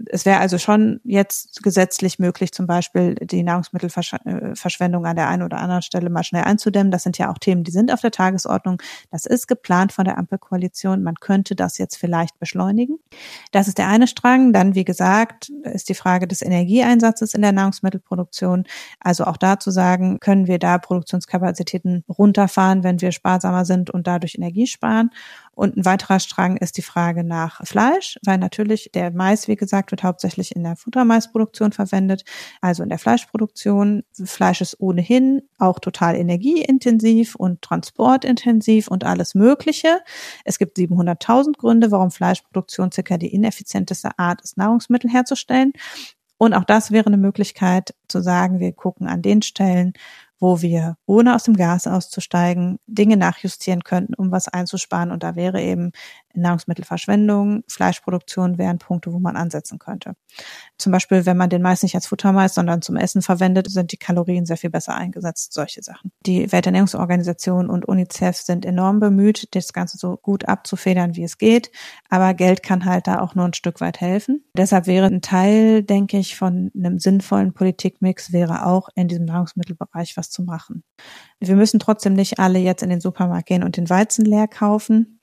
Es wäre also schon jetzt gesetzlich möglich, zum Beispiel die Nahrungsmittelverschwendung an der einen oder anderen Stelle mal schnell einzudämmen. Das sind ja auch Themen, die sind auf der Tagesordnung. Das ist geplant von der Ampelkoalition. Man könnte das jetzt vielleicht beschleunigen. Das ist der eine Strang. Dann, wie gesagt, ist die Frage des Energieeinsatzes in der Nahrungsmittelproduktion. Also auch dazu sagen, sagen, können wir da Produktionskapazitäten runterfahren, wenn wir sparsamer sind und dadurch Energie sparen. Und ein weiterer Strang ist die Frage nach Fleisch, weil natürlich der Mais, wie gesagt, wird hauptsächlich in der Futtermaisproduktion verwendet, also in der Fleischproduktion. Fleisch ist ohnehin auch total energieintensiv und transportintensiv und alles Mögliche. Es gibt 700.000 Gründe, warum Fleischproduktion circa die ineffizienteste Art ist, Nahrungsmittel herzustellen. Und auch das wäre eine Möglichkeit zu sagen, wir gucken an den Stellen, wo wir, ohne aus dem Gas auszusteigen, Dinge nachjustieren könnten, um was einzusparen. Und da wäre eben Nahrungsmittelverschwendung, Fleischproduktion wären Punkte, wo man ansetzen könnte. Zum Beispiel, wenn man den Mais nicht als Futtermais, sondern zum Essen verwendet, sind die Kalorien sehr viel besser eingesetzt, solche Sachen. Die Welternährungsorganisation und UNICEF sind enorm bemüht, das Ganze so gut abzufedern, wie es geht. Aber Geld kann halt da auch nur ein Stück weit helfen. Deshalb wäre ein Teil, denke ich, von einem sinnvollen Politikmix wäre auch in diesem Nahrungsmittelbereich was zu machen. Wir müssen trotzdem nicht alle jetzt in den Supermarkt gehen und den Weizen leer kaufen.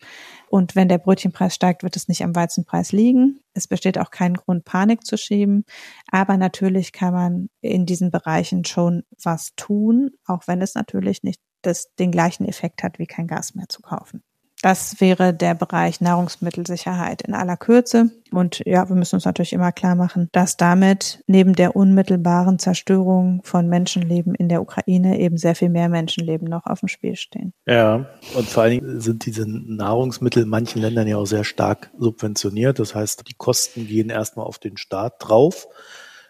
Und wenn der Brötchenpreis steigt, wird es nicht am Weizenpreis liegen. Es besteht auch kein Grund, Panik zu schieben. Aber natürlich kann man in diesen Bereichen schon was tun, auch wenn es natürlich nicht das, den gleichen Effekt hat, wie kein Gas mehr zu kaufen. Das wäre der Bereich Nahrungsmittelsicherheit in aller Kürze. Und ja, wir müssen uns natürlich immer klar machen, dass damit neben der unmittelbaren Zerstörung von Menschenleben in der Ukraine eben sehr viel mehr Menschenleben noch auf dem Spiel stehen. Ja, und vor allen Dingen sind diese Nahrungsmittel in manchen Ländern ja auch sehr stark subventioniert. Das heißt, die Kosten gehen erstmal auf den Staat drauf.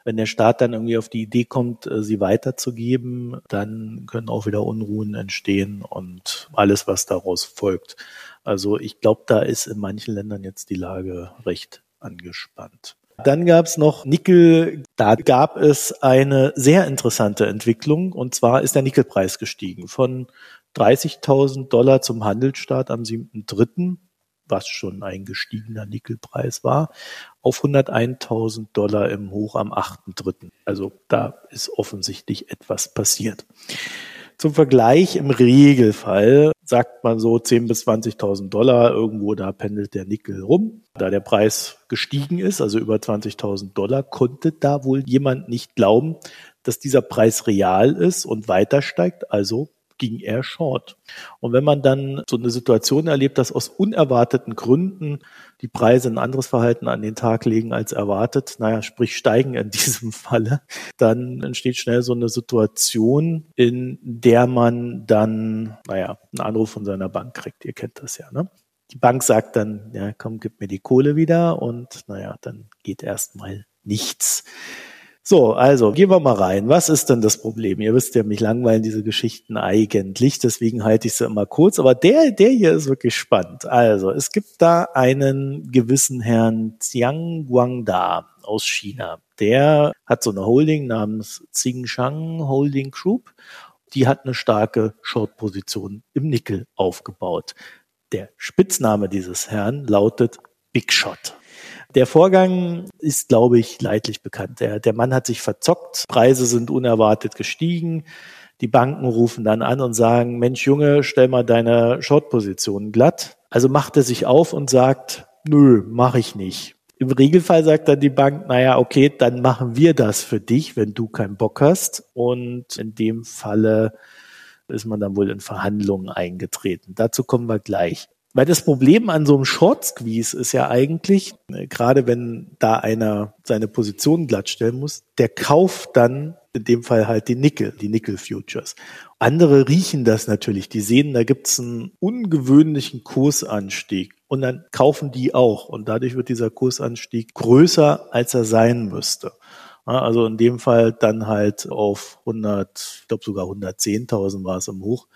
Wenn der Staat dann irgendwie auf die Idee kommt, äh, sie weiterzugeben, dann können auch wieder Unruhen entstehen und alles, was daraus folgt. Also ich glaube, da ist in manchen Ländern jetzt die Lage recht angespannt. Dann gab es noch Nickel. Da gab es eine sehr interessante Entwicklung. Und zwar ist der Nickelpreis gestiegen von 30.000 Dollar zum Handelsstart am 7.3 was schon ein gestiegener Nickelpreis war, auf 101.000 Dollar im Hoch am 8.3. Also da ist offensichtlich etwas passiert. Zum Vergleich im Regelfall sagt man so 10.000 bis 20.000 Dollar irgendwo, da pendelt der Nickel rum. Da der Preis gestiegen ist, also über 20.000 Dollar, konnte da wohl jemand nicht glauben, dass dieser Preis real ist und weiter steigt, also ging er short. Und wenn man dann so eine Situation erlebt, dass aus unerwarteten Gründen die Preise ein anderes Verhalten an den Tag legen als erwartet, naja, sprich steigen in diesem Falle, dann entsteht schnell so eine Situation, in der man dann, naja, einen Anruf von seiner Bank kriegt. Ihr kennt das ja, ne? Die Bank sagt dann, ja, komm, gib mir die Kohle wieder und naja, dann geht erstmal nichts. So, also gehen wir mal rein. Was ist denn das Problem? Ihr wisst ja, mich langweilen diese Geschichten eigentlich, deswegen halte ich sie immer kurz. Aber der, der hier ist wirklich spannend. Also, es gibt da einen gewissen Herrn Xiang Guangda aus China. Der hat so eine Holding namens Tsingshan Holding Group. Die hat eine starke Short-Position im Nickel aufgebaut. Der Spitzname dieses Herrn lautet Big Shot. Der Vorgang ist, glaube ich, leidlich bekannt. Der, der Mann hat sich verzockt, Preise sind unerwartet gestiegen. Die Banken rufen dann an und sagen, Mensch Junge, stell mal deine Short-Position glatt. Also macht er sich auf und sagt, nö, mache ich nicht. Im Regelfall sagt dann die Bank, naja, okay, dann machen wir das für dich, wenn du keinen Bock hast. Und in dem Falle ist man dann wohl in Verhandlungen eingetreten. Dazu kommen wir gleich. Weil das Problem an so einem Short Squeeze ist ja eigentlich, äh, gerade wenn da einer seine Position glattstellen muss, der kauft dann in dem Fall halt die Nickel, die Nickel Futures. Andere riechen das natürlich, die sehen, da gibt's einen ungewöhnlichen Kursanstieg und dann kaufen die auch und dadurch wird dieser Kursanstieg größer, als er sein müsste. Also in dem Fall dann halt auf 100, ich glaube sogar 110.000 war es im Hoch,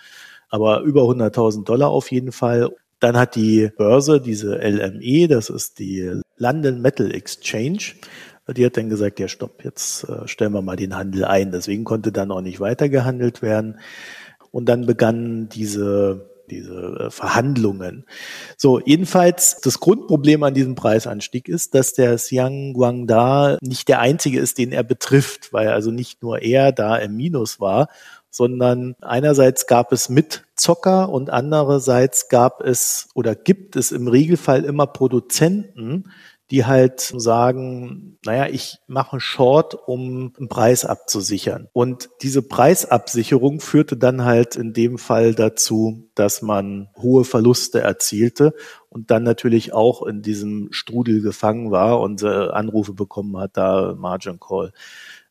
aber über 100.000 Dollar auf jeden Fall. Dann hat die Börse, diese LME, das ist die London Metal Exchange, die hat dann gesagt, ja stopp, jetzt äh, stellen wir mal den Handel ein. Deswegen konnte dann auch nicht weiter gehandelt werden. Und dann begannen diese diese äh, Verhandlungen. So, jedenfalls das Grundproblem an diesem Preisanstieg ist, dass der Xiang Guangda nicht der einzige ist, den er betrifft, weil also nicht nur er da im Minus war, sondern einerseits gab es Mitzocker und andererseits gab es oder gibt es im Regelfall immer Produzenten, die halt sagen, naja, ich mache Short, um einen Preis abzusichern. Und diese Preisabsicherung führte dann halt in dem Fall dazu, dass man hohe Verluste erzielte und dann natürlich auch in diesem Strudel gefangen war und äh, Anrufe bekommen hat, da Margin Call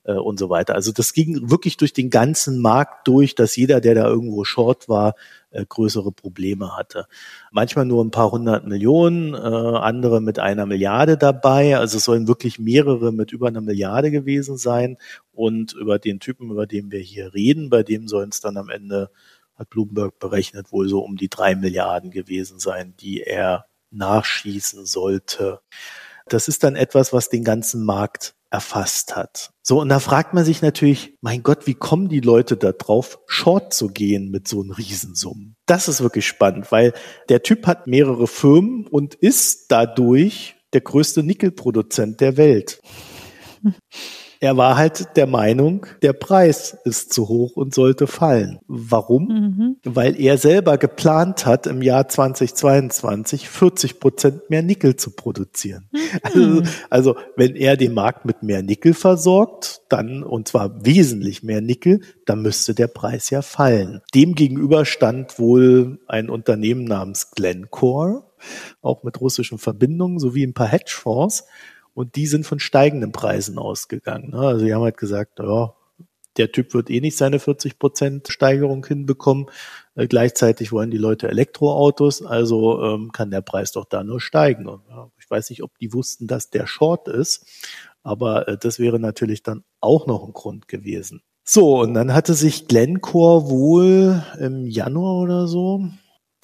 äh, und so weiter. Also das ging wirklich durch den ganzen Markt durch, dass jeder, der da irgendwo short war, äh, größere Probleme hatte. Manchmal nur ein paar hundert Millionen, äh, andere mit einer Milliarde dabei. Also es sollen wirklich mehrere mit über einer Milliarde gewesen sein. Und über den Typen, über den wir hier reden, bei dem sollen es dann am Ende, hat Bloomberg berechnet, wohl so um die drei Milliarden gewesen sein, die er nachschießen sollte. Das ist dann etwas, was den ganzen Markt erfasst hat. So, und da fragt man sich natürlich, mein Gott, wie kommen die Leute da drauf, short zu gehen mit so einem Riesensummen? Das ist wirklich spannend, weil der Typ hat mehrere Firmen und ist dadurch der größte Nickelproduzent der Welt. Er war halt der Meinung, der Preis ist zu hoch und sollte fallen. Warum? Mhm. Weil er selber geplant hat, im Jahr 2022 40 Prozent mehr Nickel zu produzieren. Mhm. Also, also wenn er den Markt mit mehr Nickel versorgt, dann, und zwar wesentlich mehr Nickel, dann müsste der Preis ja fallen. Demgegenüber stand wohl ein Unternehmen namens Glencore, auch mit russischen Verbindungen, sowie ein paar Hedgefonds, und die sind von steigenden Preisen ausgegangen. Ne? Also die haben halt gesagt, ja, der Typ wird eh nicht seine 40 Prozent Steigerung hinbekommen. Äh, gleichzeitig wollen die Leute Elektroautos, also ähm, kann der Preis doch da nur steigen. Und, ja, ich weiß nicht, ob die wussten, dass der Short ist, aber äh, das wäre natürlich dann auch noch ein Grund gewesen. So, und dann hatte sich Glencore wohl im Januar oder so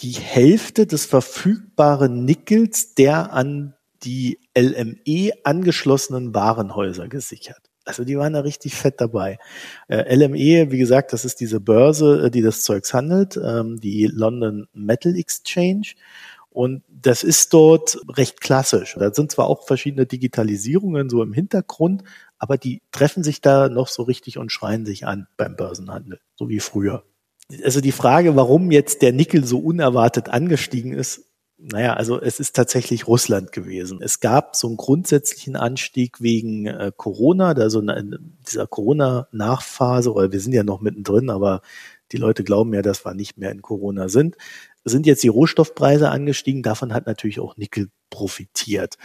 die Hälfte des verfügbaren Nickels der an die LME angeschlossenen Warenhäuser gesichert. Also die waren da richtig fett dabei. Äh, LME, wie gesagt, das ist diese Börse, äh, die das Zeugs handelt, ähm, die London Metal Exchange. Und das ist dort recht klassisch. Da sind zwar auch verschiedene Digitalisierungen so im Hintergrund, aber die treffen sich da noch so richtig und schreien sich an beim Börsenhandel, so wie früher. Also die Frage, warum jetzt der Nickel so unerwartet angestiegen ist, naja, also es ist tatsächlich Russland gewesen. Es gab so einen grundsätzlichen Anstieg wegen äh, Corona, da so eine, dieser Corona-Nachphase, oder wir sind ja noch mittendrin, aber die Leute glauben ja, dass wir nicht mehr in Corona sind. Sind jetzt die Rohstoffpreise angestiegen, davon hat natürlich auch Nickel profitiert.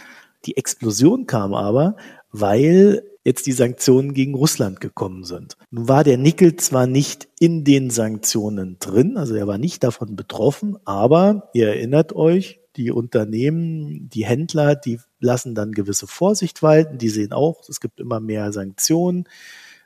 Die Explosion kam aber, weil jetzt die Sanktionen gegen Russland gekommen sind. Nun war der Nickel zwar nicht in den Sanktionen drin, also er war nicht davon betroffen, aber ihr erinnert euch, die Unternehmen, die Händler, die lassen dann gewisse Vorsicht walten, die sehen auch, es gibt immer mehr Sanktionen.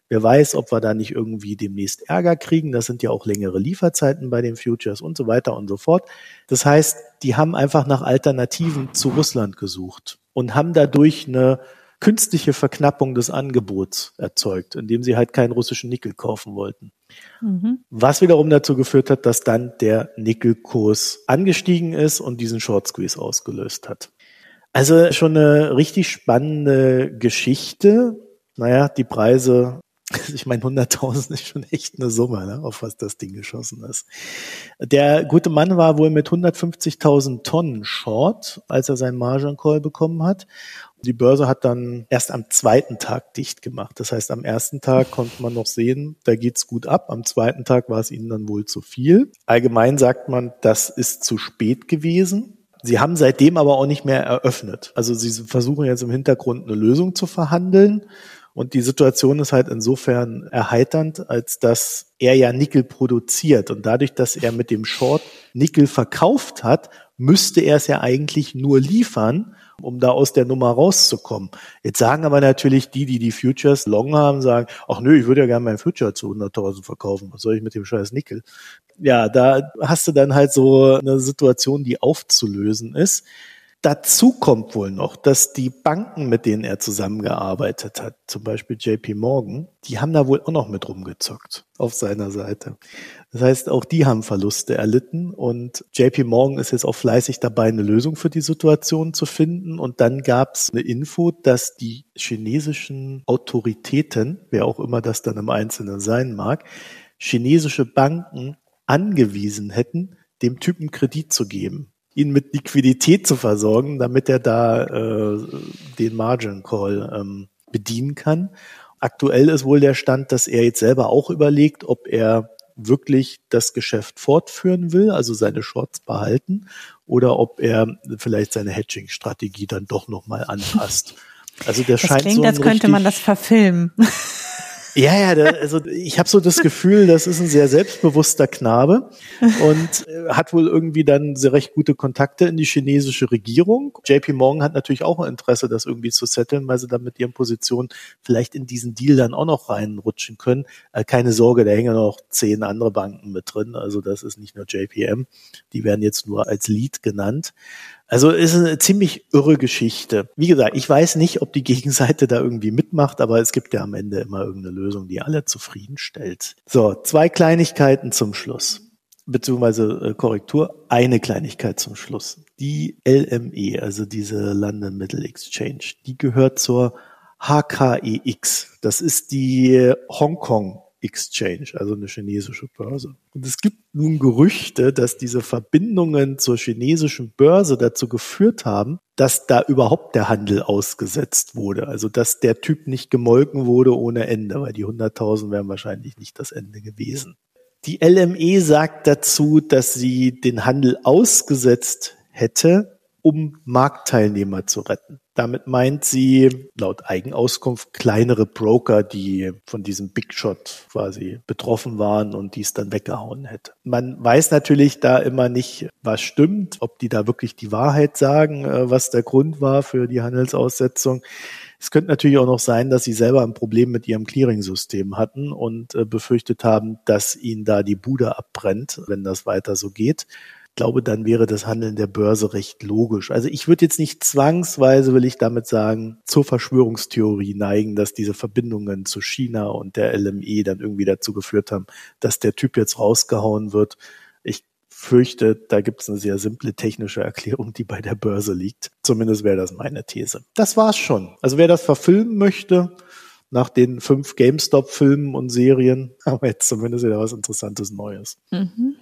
Wer weiß, ob wir da nicht irgendwie demnächst Ärger kriegen. Das sind ja auch längere Lieferzeiten bei den Futures und so weiter und so fort. Das heißt, die haben einfach nach Alternativen zu Russland gesucht und haben dadurch eine künstliche Verknappung des Angebots erzeugt, indem sie halt keinen russischen Nickel kaufen wollten. Mhm. Was wiederum dazu geführt hat, dass dann der Nickelkurs angestiegen ist und diesen Short Squeeze ausgelöst hat. Also schon eine richtig spannende Geschichte. Naja, die Preise ich meine, 100.000 ist schon echt eine Summe, ne, auf was das Ding geschossen ist. Der gute Mann war wohl mit 150.000 Tonnen Short, als er seinen Margin Call bekommen hat. Die Börse hat dann erst am zweiten Tag dicht gemacht. Das heißt, am ersten Tag konnte man noch sehen, da geht's gut ab. Am zweiten Tag war es ihnen dann wohl zu viel. Allgemein sagt man, das ist zu spät gewesen. Sie haben seitdem aber auch nicht mehr eröffnet. Also sie versuchen jetzt im Hintergrund eine Lösung zu verhandeln. Und die Situation ist halt insofern erheiternd, als dass er ja Nickel produziert. Und dadurch, dass er mit dem Short Nickel verkauft hat, müsste er es ja eigentlich nur liefern, um da aus der Nummer rauszukommen. Jetzt sagen aber natürlich die, die die Futures long haben, sagen, ach nö, ich würde ja gerne mein Future zu 100.000 verkaufen. Was soll ich mit dem scheiß Nickel? Ja, da hast du dann halt so eine Situation, die aufzulösen ist. Dazu kommt wohl noch, dass die Banken, mit denen er zusammengearbeitet hat, zum Beispiel JP Morgan, die haben da wohl auch noch mit rumgezockt auf seiner Seite. Das heißt, auch die haben Verluste erlitten und JP Morgan ist jetzt auch fleißig dabei, eine Lösung für die Situation zu finden. Und dann gab es eine Info, dass die chinesischen Autoritäten, wer auch immer das dann im Einzelnen sein mag, chinesische Banken angewiesen hätten, dem Typen Kredit zu geben ihn mit Liquidität zu versorgen, damit er da äh, den Margin Call ähm, bedienen kann. Aktuell ist wohl der Stand, dass er jetzt selber auch überlegt, ob er wirklich das Geschäft fortführen will, also seine Shorts behalten, oder ob er vielleicht seine Hedging-Strategie dann doch nochmal anpasst. Also der das scheint klingt, so als könnte man das verfilmen. Ja, ja, da, also ich habe so das Gefühl, das ist ein sehr selbstbewusster Knabe und äh, hat wohl irgendwie dann sehr recht gute Kontakte in die chinesische Regierung. JP Morgan hat natürlich auch ein Interesse, das irgendwie zu setteln, weil sie dann mit ihren Positionen vielleicht in diesen Deal dann auch noch reinrutschen können. Äh, keine Sorge, da hängen noch zehn andere Banken mit drin. Also das ist nicht nur JPM. Die werden jetzt nur als Lead genannt. Also ist eine ziemlich irre Geschichte. Wie gesagt, ich weiß nicht, ob die Gegenseite da irgendwie mitmacht, aber es gibt ja am Ende immer irgendeine Lösung, die alle zufriedenstellt. So, zwei Kleinigkeiten zum Schluss. Beziehungsweise äh, Korrektur, eine Kleinigkeit zum Schluss. Die LME, also diese London Metal Exchange, die gehört zur HKEX. Das ist die Hongkong Exchange, also eine chinesische Börse. Und es gibt nun Gerüchte, dass diese Verbindungen zur chinesischen Börse dazu geführt haben, dass da überhaupt der Handel ausgesetzt wurde. Also dass der Typ nicht gemolken wurde ohne Ende, weil die 100.000 wären wahrscheinlich nicht das Ende gewesen. Die LME sagt dazu, dass sie den Handel ausgesetzt hätte, um Marktteilnehmer zu retten. Damit meint sie laut Eigenauskunft kleinere Broker, die von diesem Big Shot quasi betroffen waren und dies dann weggehauen hätte. Man weiß natürlich da immer nicht, was stimmt, ob die da wirklich die Wahrheit sagen, äh, was der Grund war für die Handelsaussetzung. Es könnte natürlich auch noch sein, dass sie selber ein Problem mit ihrem Clearing-System hatten und äh, befürchtet haben, dass ihnen da die Bude abbrennt, wenn das weiter so geht glaube, dann wäre das Handeln der Börse recht logisch. Also ich würde jetzt nicht zwangsweise, will ich damit sagen, zur Verschwörungstheorie neigen, dass diese Verbindungen zu China und der LME dann irgendwie dazu geführt haben, dass der Typ jetzt rausgehauen wird. Ich fürchte, da gibt es eine sehr simple technische Erklärung, die bei der Börse liegt. Zumindest wäre das meine These. Das war's schon. Also wer das verfilmen möchte, nach den fünf GameStop-Filmen und Serien, haben wir jetzt zumindest wieder was Interessantes Neues. Mhm.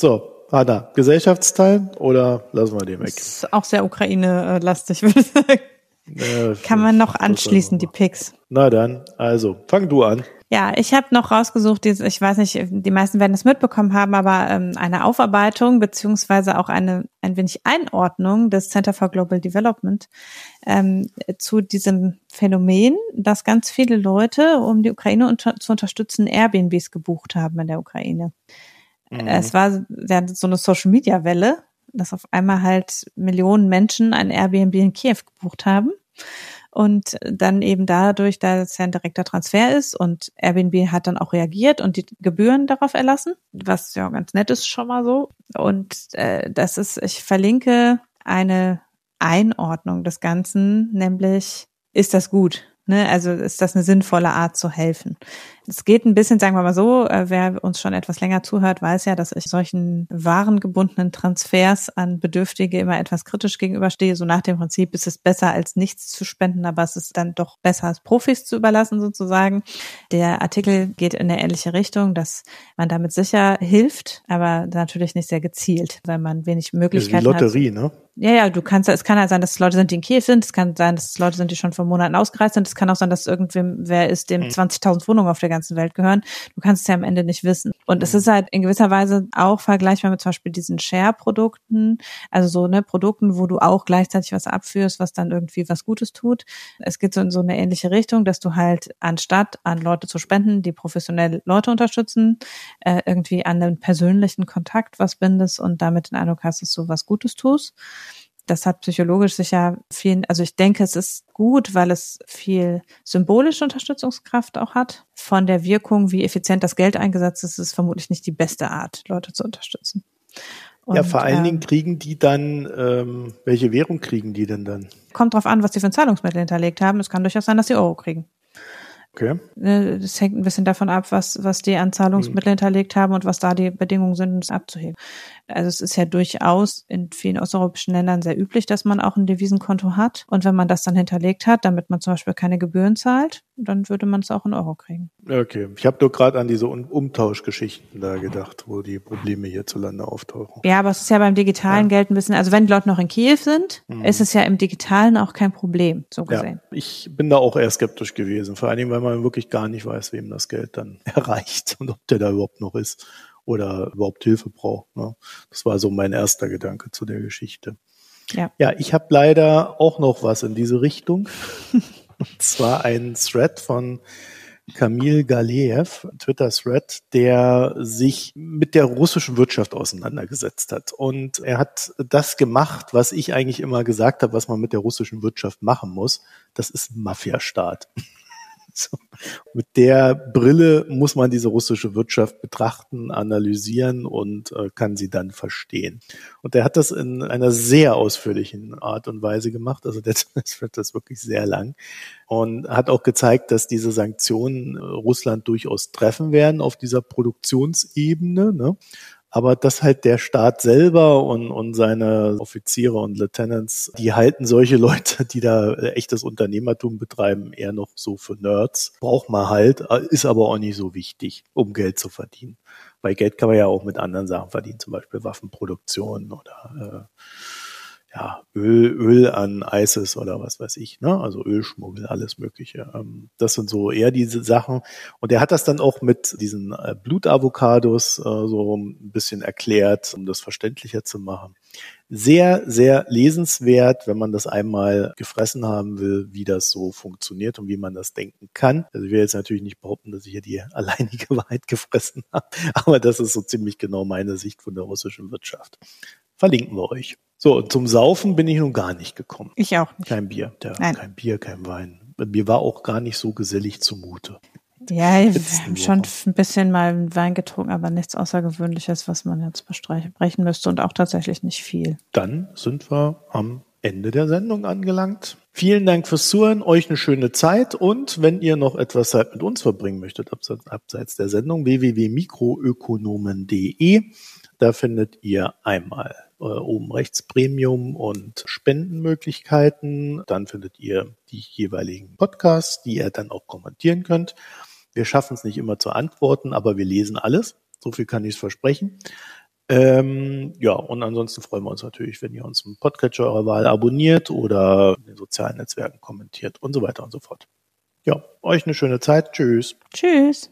So, Ada, Gesellschaftsteil oder lassen wir den weg? Das ist auch sehr Ukraine-lastig, würde ich sagen. Ja, Kann man noch anschließen, die Picks. Na dann, also, fang du an. Ja, ich habe noch rausgesucht, ich weiß nicht, die meisten werden es mitbekommen haben, aber ähm, eine Aufarbeitung beziehungsweise auch eine ein wenig Einordnung des Center for Global Development ähm, zu diesem Phänomen, dass ganz viele Leute, um die Ukraine unter zu unterstützen, Airbnbs gebucht haben in der Ukraine. Mhm. Es war ja, so eine Social-Media-Welle, dass auf einmal halt Millionen Menschen ein Airbnb in Kiew gebucht haben. Und dann eben dadurch, dass es ja ein direkter Transfer ist und Airbnb hat dann auch reagiert und die Gebühren darauf erlassen, was ja ganz nett ist schon mal so. Und äh, das ist, ich verlinke eine Einordnung des Ganzen, nämlich ist das gut? Ne? Also ist das eine sinnvolle Art zu helfen? Es geht ein bisschen, sagen wir mal so, äh, wer uns schon etwas länger zuhört, weiß ja, dass ich solchen warengebundenen Transfers an Bedürftige immer etwas kritisch gegenüberstehe. So nach dem Prinzip ist es besser als nichts zu spenden, aber es ist dann doch besser als Profis zu überlassen sozusagen. Der Artikel geht in eine ähnliche Richtung, dass man damit sicher hilft, aber natürlich nicht sehr gezielt, weil man wenig Möglichkeiten hat. Die Lotterie, ne? Ja, ja, du kannst, es kann ja sein, dass es Leute sind, die in Kiew sind. Es kann sein, dass es Leute sind, die schon vor Monaten ausgereist sind. Es kann auch sein, dass irgendwem, wer ist, dem 20.000 hm. Wohnungen auf der ganzen Welt gehören. Du kannst es ja am Ende nicht wissen. Und es mhm. ist halt in gewisser Weise auch vergleichbar mit zum Beispiel diesen Share-Produkten, also so ne Produkten, wo du auch gleichzeitig was abführst, was dann irgendwie was Gutes tut. Es geht so in so eine ähnliche Richtung, dass du halt anstatt an Leute zu spenden, die professionell Leute unterstützen, äh, irgendwie an einen persönlichen Kontakt was bindest und damit den Eindruck hast, dass du was Gutes tust das hat psychologisch sicher viel, also ich denke, es ist gut, weil es viel symbolische Unterstützungskraft auch hat. Von der Wirkung, wie effizient das Geld eingesetzt ist, ist es vermutlich nicht die beste Art, Leute zu unterstützen. Und, ja, vor allen ähm, Dingen kriegen die dann, ähm, welche Währung kriegen die denn dann? Kommt drauf an, was die für ein Zahlungsmittel hinterlegt haben. Es kann durchaus sein, dass sie Euro kriegen. Okay. Ne, das hängt ein bisschen davon ab, was, was die an Zahlungsmittel mhm. hinterlegt haben und was da die Bedingungen sind, um es abzuheben. Also es ist ja durchaus in vielen osteuropäischen Ländern sehr üblich, dass man auch ein Devisenkonto hat. Und wenn man das dann hinterlegt hat, damit man zum Beispiel keine Gebühren zahlt, dann würde man es auch in Euro kriegen. Okay. Ich habe doch gerade an diese Umtauschgeschichten da gedacht, wo die Probleme hierzulande auftauchen. Ja, aber es ist ja beim digitalen ja. Geld ein bisschen, also wenn die Leute noch in Kiew sind, mhm. ist es ja im digitalen auch kein Problem, so gesehen. Ja, ich bin da auch eher skeptisch gewesen, vor allen Dingen, weil man wirklich gar nicht weiß, wem das Geld dann erreicht und ob der da überhaupt noch ist oder überhaupt Hilfe braucht. Ne? Das war so mein erster Gedanke zu der Geschichte. Ja, ja ich habe leider auch noch was in diese Richtung. Und zwar ein Thread von Kamil Galeev, Twitter-Thread, der sich mit der russischen Wirtschaft auseinandergesetzt hat. Und er hat das gemacht, was ich eigentlich immer gesagt habe, was man mit der russischen Wirtschaft machen muss. Das ist Mafiastaat. So. Mit der Brille muss man diese russische Wirtschaft betrachten, analysieren und äh, kann sie dann verstehen. Und er hat das in einer sehr ausführlichen Art und Weise gemacht. Also das wird das wirklich sehr lang und hat auch gezeigt, dass diese Sanktionen äh, Russland durchaus treffen werden auf dieser Produktionsebene. Ne? Aber dass halt der Staat selber und, und seine Offiziere und Lieutenants, die halten solche Leute, die da echtes Unternehmertum betreiben, eher noch so für Nerds. Braucht man halt, ist aber auch nicht so wichtig, um Geld zu verdienen. Weil Geld kann man ja auch mit anderen Sachen verdienen, zum Beispiel Waffenproduktion oder äh, ja, Öl, Öl an ISIS oder was weiß ich, ne? Also Ölschmuggel, alles Mögliche. Ähm, das sind so eher diese Sachen. Und er hat das dann auch mit diesen äh, Blutavocados äh, so ein bisschen erklärt, um das verständlicher zu machen. Sehr, sehr lesenswert, wenn man das einmal gefressen haben will, wie das so funktioniert und wie man das denken kann. Also ich will jetzt natürlich nicht behaupten, dass ich hier die alleinige Wahrheit gefressen habe, aber das ist so ziemlich genau meine Sicht von der russischen Wirtschaft. Verlinken wir euch. So, und zum Saufen bin ich nun gar nicht gekommen. Ich auch nicht. Kein Bier, der, Nein. kein Bier, kein Wein. Mir war auch gar nicht so gesellig zumute. Ja, wir haben schon ein bisschen mal Wein getrunken, aber nichts Außergewöhnliches, was man jetzt besprechen müsste und auch tatsächlich nicht viel. Dann sind wir am Ende der Sendung angelangt. Vielen Dank fürs Zuhören, euch eine schöne Zeit und wenn ihr noch etwas Zeit mit uns verbringen möchtet, abseits der Sendung, www.mikroökonomen.de, da findet ihr einmal äh, oben rechts Premium und Spendenmöglichkeiten. Dann findet ihr die jeweiligen Podcasts, die ihr dann auch kommentieren könnt. Wir schaffen es nicht immer zu antworten, aber wir lesen alles. So viel kann ich versprechen. Ähm, ja, und ansonsten freuen wir uns natürlich, wenn ihr uns im Podcatcher eurer Wahl abonniert oder in den sozialen Netzwerken kommentiert und so weiter und so fort. Ja, euch eine schöne Zeit. Tschüss. Tschüss.